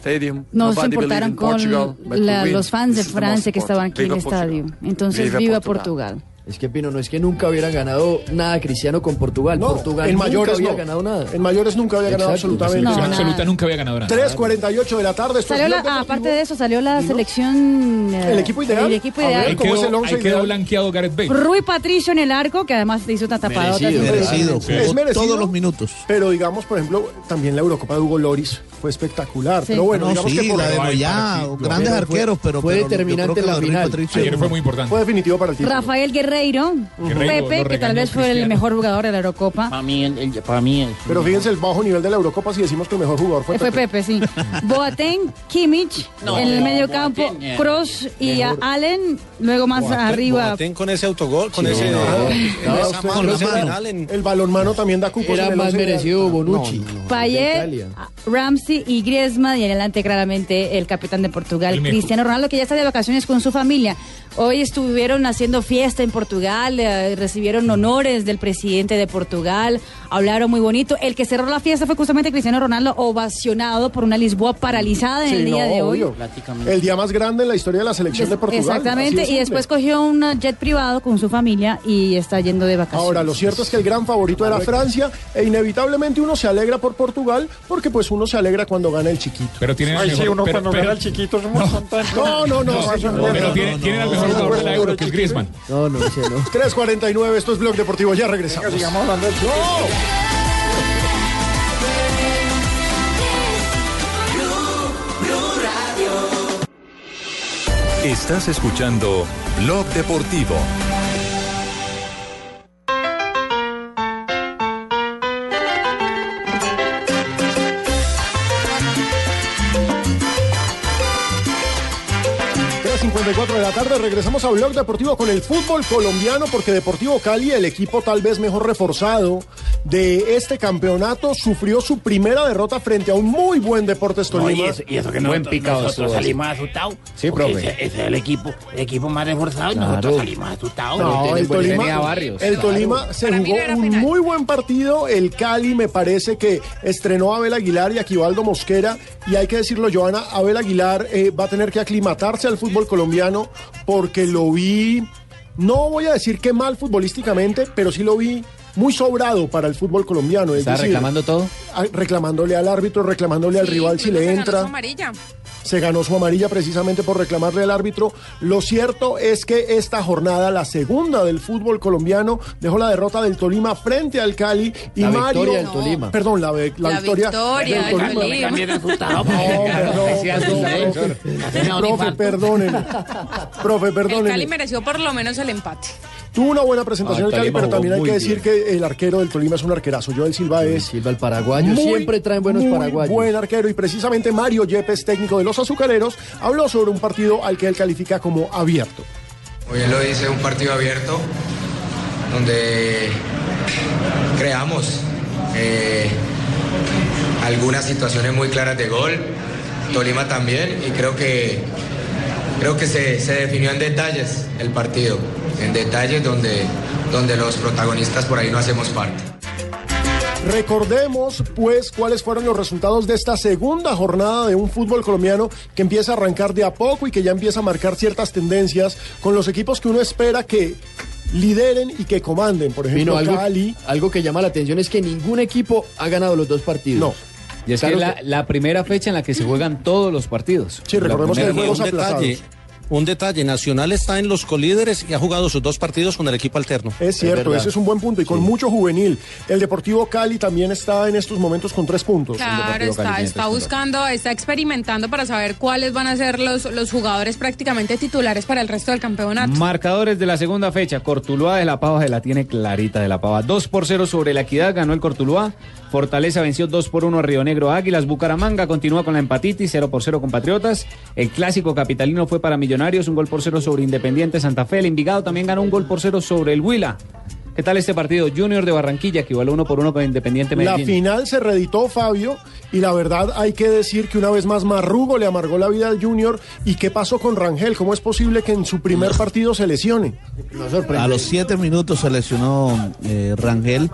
Stadium. Nos importaron con la, los fans de Francia que estaban aquí en el estadio. Entonces. Viva Portugal. Es que Pino, no es que nunca hubieran ganado nada Cristiano con Portugal. No, Portugal en mayores nunca había ganado nada. En mayores nunca había ganado pues, absolutamente no, absoluta nunca había ganado nada. 3.48 de la tarde. Salió la, aparte de eso, salió la selección. Eh, el equipo ideal. El equipo ideal. Ver, ahí quedó, quedó blanqueado Gareth Bale. Rui Patricio en el arco, que además hizo una tapada. Merecido, merecido. Es merecido, todos los minutos. Pero digamos, por ejemplo, también la Eurocopa de Hugo Loris fue espectacular. Pero bueno, digamos sí, que por la de Moyá, grandes arqueros, pero. Fue determinante la final. Ayer fue muy importante. Fue definitivo para el Rafael Guerrero Barreiro, Pepe, que tal vez fue el mejor jugador de la Eurocopa. Para mí, el, para mí. Pero fíjense el bajo nivel de la Eurocopa si decimos que el mejor jugador fue, eh, Fue Pepe. Sí. Boateng, Kimmich en el no, medio campo, eh, Cross y Allen, luego más arriba. Boateng con ese autogol, con ese. No, esa usted- con ese- mano. Allen. El balonmano también da cupos. en Era el más merecido Bonucci. Payet, ah, Ramsey y Griezmann y adelante claramente el capitán de Portugal, Cristiano Ronaldo, que ya está de vacaciones con su familia. Hoy estuvieron haciendo fiesta en Portugal. Portugal, eh, recibieron honores del presidente de Portugal, hablaron muy bonito. El que cerró la fiesta fue justamente Cristiano Ronaldo, ovacionado por una Lisboa paralizada en el día de hoy. El día más grande en la historia de la selección de Portugal. Exactamente, y después cogió un jet privado con su familia y está yendo de vacaciones. Ahora, lo cierto es que el gran favorito era Francia e inevitablemente uno se alegra por Portugal porque pues uno se alegra cuando gana el chiquito. Pero tiene Ay, mejor, sí, uno cuando gana el chiquito no. No, no, no. no, no tienen al mejor jugador del euro, que es Griezmann. No, no. 3.49, esto es Blog Deportivo, ya regresamos. Venga, sigamos hablando Estás escuchando Blog Deportivo. 54 de la tarde. Regresamos a Blog Deportivo con el fútbol colombiano, porque Deportivo Cali, el equipo tal vez mejor reforzado de este campeonato, sufrió su primera derrota frente a un muy buen Deportes No, Tolima. y eso, y eso que Buen nosotros, picado nosotros salimos asustados. Sí, profe. Ese, ese es el equipo, el equipo más reforzado y nosotros salimos asustados. No, el Tolima, Barrios, el claro. Tolima se Para jugó no un penal. muy buen partido. El Cali me parece que estrenó a Abel Aguilar y a Quivaldo Mosquera. Y hay que decirlo, Joana, Abel Aguilar eh, va a tener que aclimatarse al fútbol colombiano porque lo vi, no voy a decir que mal futbolísticamente, pero sí lo vi muy sobrado para el fútbol colombiano. Es ¿Está decir, reclamando todo? reclamándole al árbitro, reclamándole al rival si incluso le se ganó entra su amarilla. se ganó su amarilla precisamente por reclamarle al árbitro. Lo cierto es que esta jornada, la segunda del fútbol colombiano, dejó la derrota del Tolima frente al Cali y La Mario. victoria del Tolima. Perdón, la, la La victoria, victoria del Tolima. Tolima. No, perdón, su profe. Casi me da un Profe, perdónenme. El Cali perdónenme. mereció por lo menos el empate. Tuvo una buena presentación Ah, el Cali, pero también hay que decir que el arquero del Tolima es un arquerazo. Joel Silva es Silva el paraguayo, muy, siempre traen buenos muy paraguayos. buen arquero y precisamente Mario Yepes, técnico de los azucareros, habló sobre un partido al que él califica como abierto. Hoy lo dice un partido abierto donde creamos eh, algunas situaciones muy claras de gol, Tolima también, y creo que, creo que se, se definió en detalles el partido, en detalles donde, donde los protagonistas por ahí no hacemos parte. Recordemos, pues, cuáles fueron los resultados de esta segunda jornada de un fútbol colombiano que empieza a arrancar de a poco y que ya empieza a marcar ciertas tendencias con los equipos que uno espera que lideren y que comanden. Por ejemplo, Vino, algo, Cali. algo que llama la atención es que ningún equipo ha ganado los dos partidos. No. Y es Claro que es la, primera fecha en la que se juegan todos los partidos. Sí, recordemos que hay juegos un detalle, aplazados. un detalle, Nacional está en los colíderes y ha jugado sus dos partidos con el equipo alterno. Es cierto, ese es un buen punto y con mucho juvenil. El Deportivo Cali también está en estos momentos con tres puntos. Claro, está, Cali, está 500 buscando, está experimentando para saber cuáles van a ser los, los jugadores prácticamente titulares para el resto del campeonato. Marcadores de la segunda fecha. Cortuluá de la Pava se la tiene clarita de la Pava. 2 por 0 sobre la Equidad, ganó el Cortuluá. Fortaleza venció 2 por 1 a Río Negro Águilas. Bucaramanga continúa con la empatitis, 0 por 0 con Patriotas. El clásico capitalino fue para Millonarios, un gol por 0 sobre Independiente Santa Fe. El Envigado también ganó un gol por 0 sobre el Huila. ¿Qué tal este partido? Junior de Barranquilla, que igualó 1 por 1 con Independiente La Medellín. final se reeditó, Fabio, y la verdad hay que decir que una vez más Marrugo le amargó la vida al Junior. ¿Y qué pasó con Rangel? ¿Cómo es posible que en su primer partido se lesione? A los siete minutos se lesionó eh, Rangel.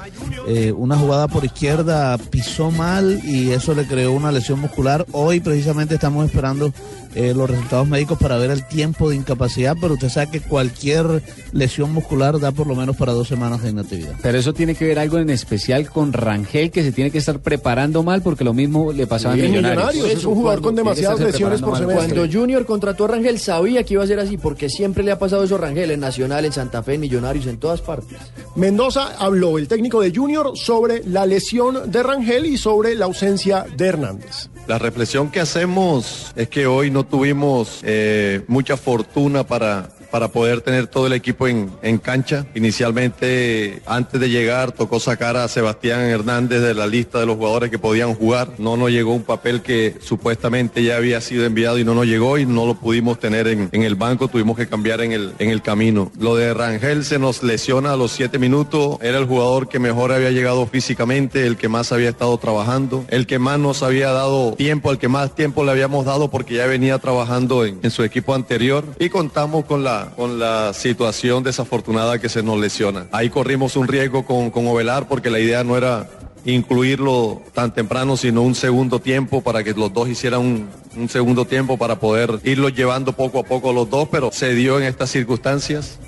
eh, una jugada por izquierda pisó mal y eso le creó una lesión muscular. Hoy precisamente estamos esperando eh, los resultados médicos para ver el tiempo de incapacidad, pero usted sabe que cualquier lesión muscular da por lo menos para dos semanas de inactividad. Pero eso tiene que ver algo en especial con Rangel, que se tiene que estar preparando mal, porque lo mismo le pasaba a Millonarios. Millonarios, es un jugador con demasiadas lesiones por semestre. Cuando Junior contrató a Rangel sabía que iba a ser así, porque siempre le ha pasado eso a Rangel en Nacional, en Santa Fe, en Millonarios, en todas partes. Mendoza habló, el técnico de Junior, sobre la lesión de Rangel y sobre la ausencia de Hernández. La reflexión que hacemos es que hoy no tuvimos eh, mucha fortuna para, para poder tener todo el equipo en, en cancha. Inicialmente, antes de llegar, tocó sacar a Sebastián Hernández de la lista de los jugadores que podían jugar. No nos llegó un papel que supuestamente ya había sido enviado y no nos llegó y no lo pudimos tener en, en el banco. Tuvimos que cambiar en el, en el camino. Lo de Rangel se nos lesiona a los siete minutos. Era el jugador que mejor había llegado físicamente, el que más había estado trabajando, el que más nos había dado tiempo, al que más tiempo le habíamos dado porque ya venía trabajando en, en su equipo anterior y contamos con la, con la situación desafortunada que se nos lesiona. Ahí corrimos un riesgo con, con Ovelar porque la idea no era incluirlo tan temprano, sino un segundo tiempo para que los dos hicieran un, un segundo tiempo para poder irlo llevando poco a poco los dos, pero se dio en estas circunstancias.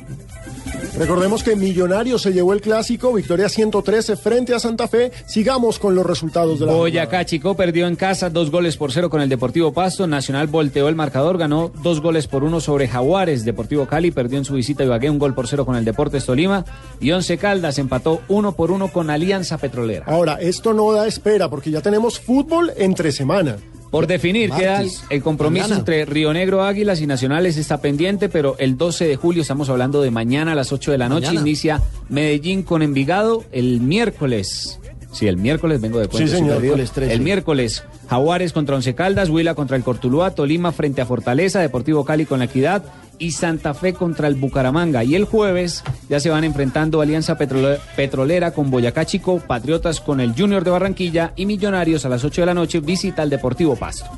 Recordemos que Millonarios se llevó el clásico, victoria 113 frente a Santa Fe. Sigamos con los resultados de la Boyacá Chico perdió en casa dos goles por cero con el Deportivo Pasto. Nacional volteó el marcador, ganó dos goles por uno sobre Jaguares. Deportivo Cali perdió en su visita a Ibagué un gol por cero con el Deportes Tolima. Y Once Caldas empató uno por uno con Alianza Petrolera. Ahora, esto no da espera porque ya tenemos fútbol entre semana. Por definir, queda el, compromiso Mañana. entre Río Negro Águilas y Nacionales está pendiente, pero el 12 de julio, estamos hablando de mañana a las 8 de la noche, Mañana. inicia Medellín con Envigado el miércoles. Sí, el miércoles vengo de puente. Sí, señor. Superrío. Miércoles 13. El miércoles, Jaguares contra Once Caldas, Huila contra el Cortuluá, Tolima frente a Fortaleza, Deportivo Cali con la Equidad y Santa Fe contra el Bucaramanga. Y el jueves ya se van enfrentando Alianza Petrole- Petrolera con Boyacá Chico, Patriotas con el Junior de Barranquilla y Millonarios a las 8 de la noche visita al Deportivo Pasto.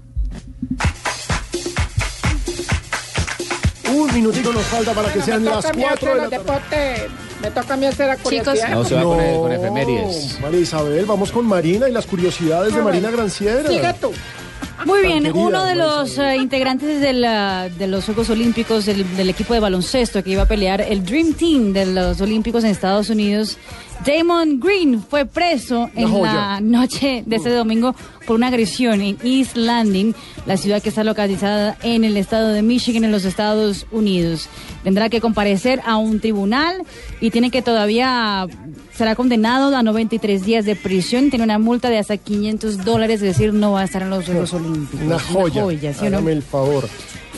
Un minutito nos falta para que sean las toca a mí 4 de hacer la los tarde. deportes. Me toca a mí hacer la curiosidad. No, se va con, con efemérides. María Isabel, vamos con Marina y las curiosidades de Marina. Granciera. Sigue tú. Muy bien, querida, uno de María los eh, integrantes del, ah, de los Juegos Olímpicos del, del equipo de baloncesto que iba a pelear el Dream Team de los Olímpicos en Estados Unidos, Damon Green, fue preso en joya. la noche de este domingo por una agresión en East Landing, la ciudad que está localizada en el estado de Michigan, en los Estados Unidos. Tendrá que comparecer a un tribunal y tiene que todavía será condenado a 93 días de prisión, tiene una multa de hasta 500 dólares, es decir, no va a estar en los Juegos Olímpicos. Una joya. ¿sí o no? Hágame el favor.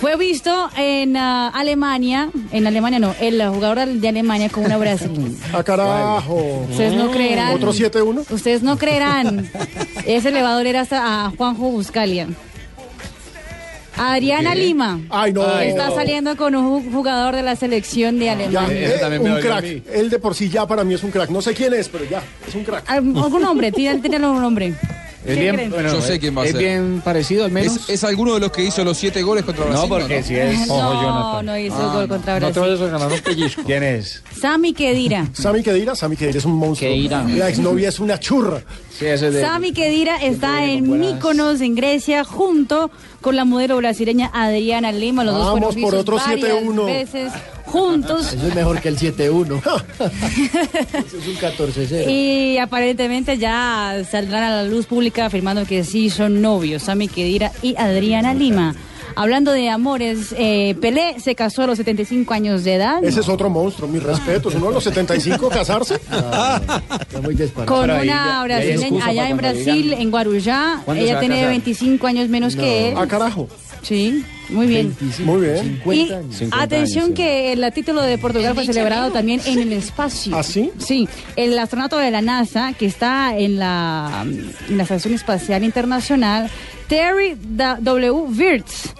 Fue visto en ah, Alemania, en Alemania no, el jugador de Alemania con una brasileña. ¡A carajo! Ustedes no creerán. ¿Otro 7-1? Ustedes no creerán. Ese le va a doler hasta a Juanjo Buscalia. Adriana ¿Qué? Lima Ay, no. está saliendo con un ju- jugador de la selección de Ya, Alemania. eh, un crack. Él de por sí ya para mí es un crack. No sé quién es, pero ya, es un crack. Ah, ¿Algún nombre? Tírale tírale un nombre. Es ¿Quién bien, creen? bueno, yo sé quién va a ¿Es ser. bien parecido al menos? ¿Es, es alguno de los que hizo los siete goles contra No, Brasil? porque si es- No, no hizo Ah, gol contra no te Brasil. vayas a ganar un pellizco. ¿Quién es? Sami Kedira. Sami Kedira, Sami Kedira es un monstruo. La exnovia es una churra. Sí, eso es de... Sami Kedira está en Mykonos, en Grecia, junto con la modelo brasileña Adriana Lima. Los dos Vamos fueron por otro varias 7-1. Juntos. Eso es mejor que el 7-1. Eso es un 14-0. Y aparentemente ya saldrán a la luz pública afirmando que sí son novios, Sami Kedira y Adriana Lima. Hablando de amores, eh, Pelé se casó a los 75 años de edad. Ese es otro monstruo, mis respetos. Uno de los 75 casarse. Está muy disparado. Con una brasileña allá en Brasil, en Guarujá. ¿Cuándo se Ella a tiene casar? 25 años menos que él. Ah, carajo. Sí, muy bien. Muy bien. Y atención que el título de Portugal fue celebrado también en el espacio. ¿Ah, sí? Sí, el astronauta de la NASA que está en la, en la Estación Espacial Internacional, Terry W. Wirtz.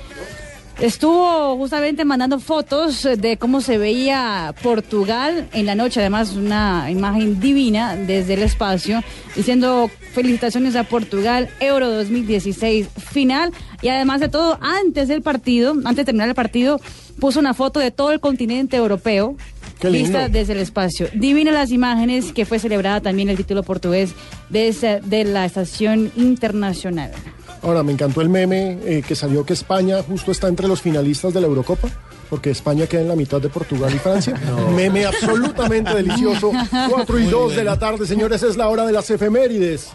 Estuvo justamente mandando fotos de cómo se veía Portugal en la noche, además una imagen divina desde el espacio, diciendo felicitaciones a Portugal, Euro 2016 final, y además de todo, antes del partido, antes de terminar el partido, puso una foto de todo el continente europeo. Vista desde el espacio. Divina las imágenes que fue celebrada también el título portugués de, esa- de la estación internacional. Ahora, me encantó el meme eh, que salió que España justo está entre los finalistas de la Eurocopa, porque España queda en la mitad de Portugal y Francia. Meme absolutamente delicioso. 4 y 2 de la tarde, señores, es la hora de las efemérides.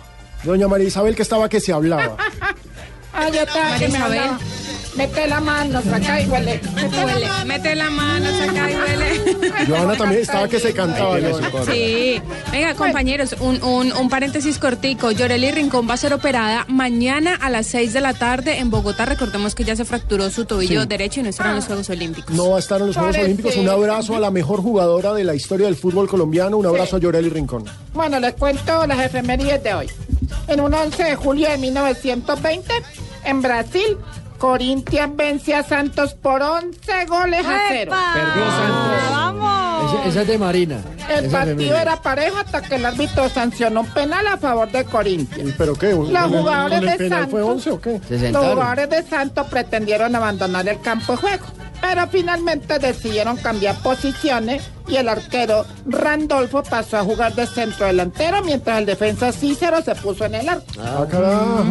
Doña María Isabel, que estaba que se hablaba. Ah, yo estaba María que me Isabel. hablaba. Mete la mano, saca y huele. Mete la mano. mete la mano, saca y huele. Joana también estaba que se cantaba. Joana. Sí. Venga, compañeros, un, un, un paréntesis cortico. Yoreli Rincón va a ser operada mañana a las 6 de la tarde en Bogotá. Recordemos que ya se fracturó su tobillo Sí. derecho y no estará en los Juegos Olímpicos. No va a estar en los Juegos. Olímpicos. Un abrazo a la mejor jugadora de la historia del fútbol colombiano. Un abrazo a Yoreli Rincón. Bueno, les cuento las efemérides de hoy. En un 11 de julio de 1920, en Brasil, Corinthians vence a Santos por 11 goles a cero. Perdió Santos. ¡Vamos! Ese- esa es de Marina. El Esa partido era parejo hasta que el árbitro sancionó un penal a favor de Corinthians. ¿Y ¿Pero qué? Los ¿En el- jugadores de penal fue Santos. 11 o qué? Se Los jugadores de Santos pretendieron abandonar el campo de juego, pero finalmente decidieron cambiar posiciones y el arquero Randolfo pasó a jugar de centro delantero mientras el defensa Cícero se puso en el arco. Ah, carajo.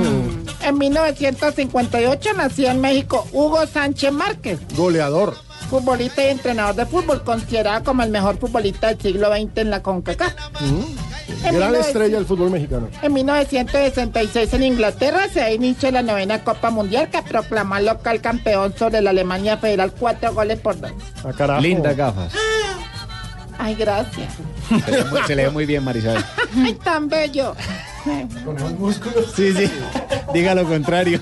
En 1958 nació en México Hugo Sánchez Márquez, Goleador. futbolista y entrenador de fútbol, considerado como el mejor futbolista del siglo XX en la CONCACAF. Mm. En Gran 1900 estrella del fútbol mexicano. En 1966 en Inglaterra se inició la novena Copa Mundial que proclamó al local campeón sobre la Alemania Federal cuatro goles por dos. Ah, carajo. Lindas gafas. Ay, gracias. Se le, ve muy- se le ve muy bien, Marisabel. Ay, tan bello. Sí, sí. Diga lo contrario.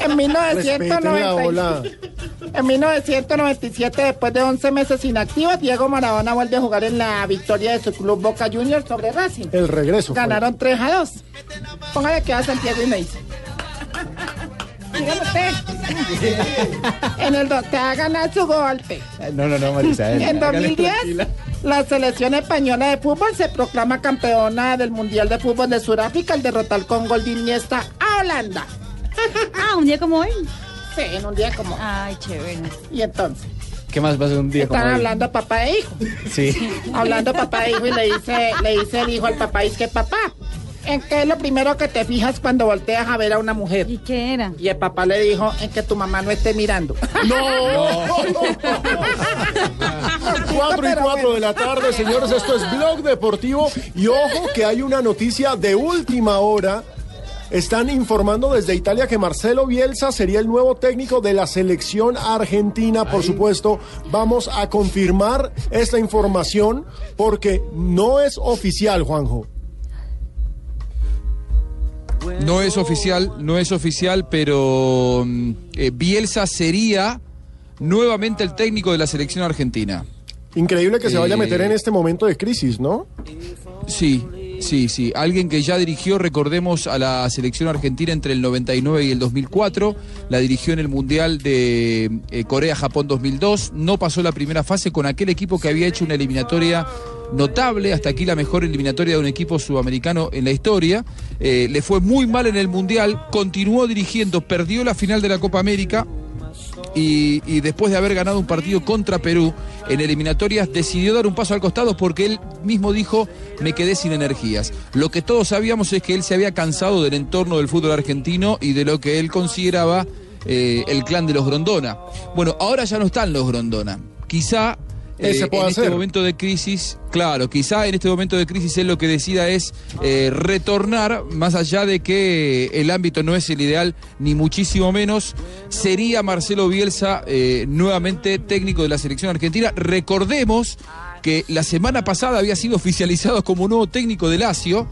En Respete la ola. 1996, En 1997, después de 11 meses inactivos, Diego Maradona vuelve a jugar en la victoria de su club Boca Juniors sobre Racing. El regreso. fue. Ganaron 3 a 2. Póngale que va Santiago y me dice. En el te va a ganar su golpe. No, no, no, Marisabel. En hágale 2010, tranquila. la selección española de fútbol se proclama campeona del Mundial de Fútbol de Sudáfrica al derrotar con gol de Iniesta a Holanda. Ah, un día como hoy. Sí, en un día como. Ay, chévere. Y entonces, ¿Qué más pasa un día como están hoy? hablando papá e hijo. Sí. Hablando papá e hijo y le dice, le dice el hijo al papá, es que papá, ¿en qué es lo primero que te fijas cuando volteas a ver a una mujer? ¿Y qué era? Y el papá le dijo, en que tu mamá no esté mirando. ¡No! Cuatro y cuatro de la tarde, señores, esto es Blog Deportivo. Y ojo que hay una noticia de última hora. Están informando desde Italia que Marcelo Bielsa sería el nuevo técnico de la selección argentina. Por supuesto, vamos a confirmar esta información porque no es oficial, Juanjo. No es oficial, no es oficial, pero mm, eh, Bielsa sería nuevamente el técnico de la selección argentina. Increíble que se vaya a meter Eh, en este momento de crisis, ¿no? Sí, sí, sí. Alguien que ya dirigió, recordemos, a la selección argentina entre el 99 y el 2004. La dirigió en el Mundial de eh, Corea-Japón 2002. No pasó la primera fase con aquel equipo que había hecho una eliminatoria notable, hasta aquí la mejor eliminatoria de un equipo sudamericano en la historia. Eh, le fue muy mal en el Mundial, continuó dirigiendo, perdió la final de la Copa América. Y, después de haber ganado un partido contra Perú en eliminatorias, decidió dar un paso al costado porque él mismo dijo, me quedé sin energías. Lo que todos sabíamos es que él se había cansado del entorno del fútbol argentino y de lo que él consideraba eh, el clan de los Grondona. Bueno, ahora ya no están los Grondona. Quizá ¿Qué eh, se puede en este momento de crisis, claro, quizá en este momento de crisis él lo que decida es eh, retornar, más allá de que el ámbito no es el ideal, ni muchísimo menos, sería Marcelo Bielsa eh, nuevamente técnico de la selección argentina. Recordemos que la semana pasada había sido oficializado como nuevo técnico de Lazio,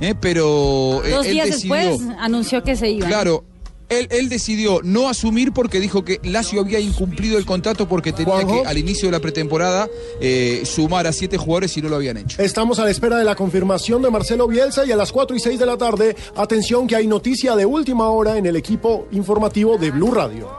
eh, pero eh, Dos él días decidió- después anunció que se iba. Claro. Él, él decidió no asumir porque dijo que Lazio había incumplido el contrato porque tenía que al inicio de la pretemporada eh, sumar a siete jugadores y no lo habían hecho. Estamos a la espera de la confirmación de Marcelo Bielsa y a las 4 y 6 de la tarde, atención que hay noticia de última hora en el equipo informativo de Blue Radio.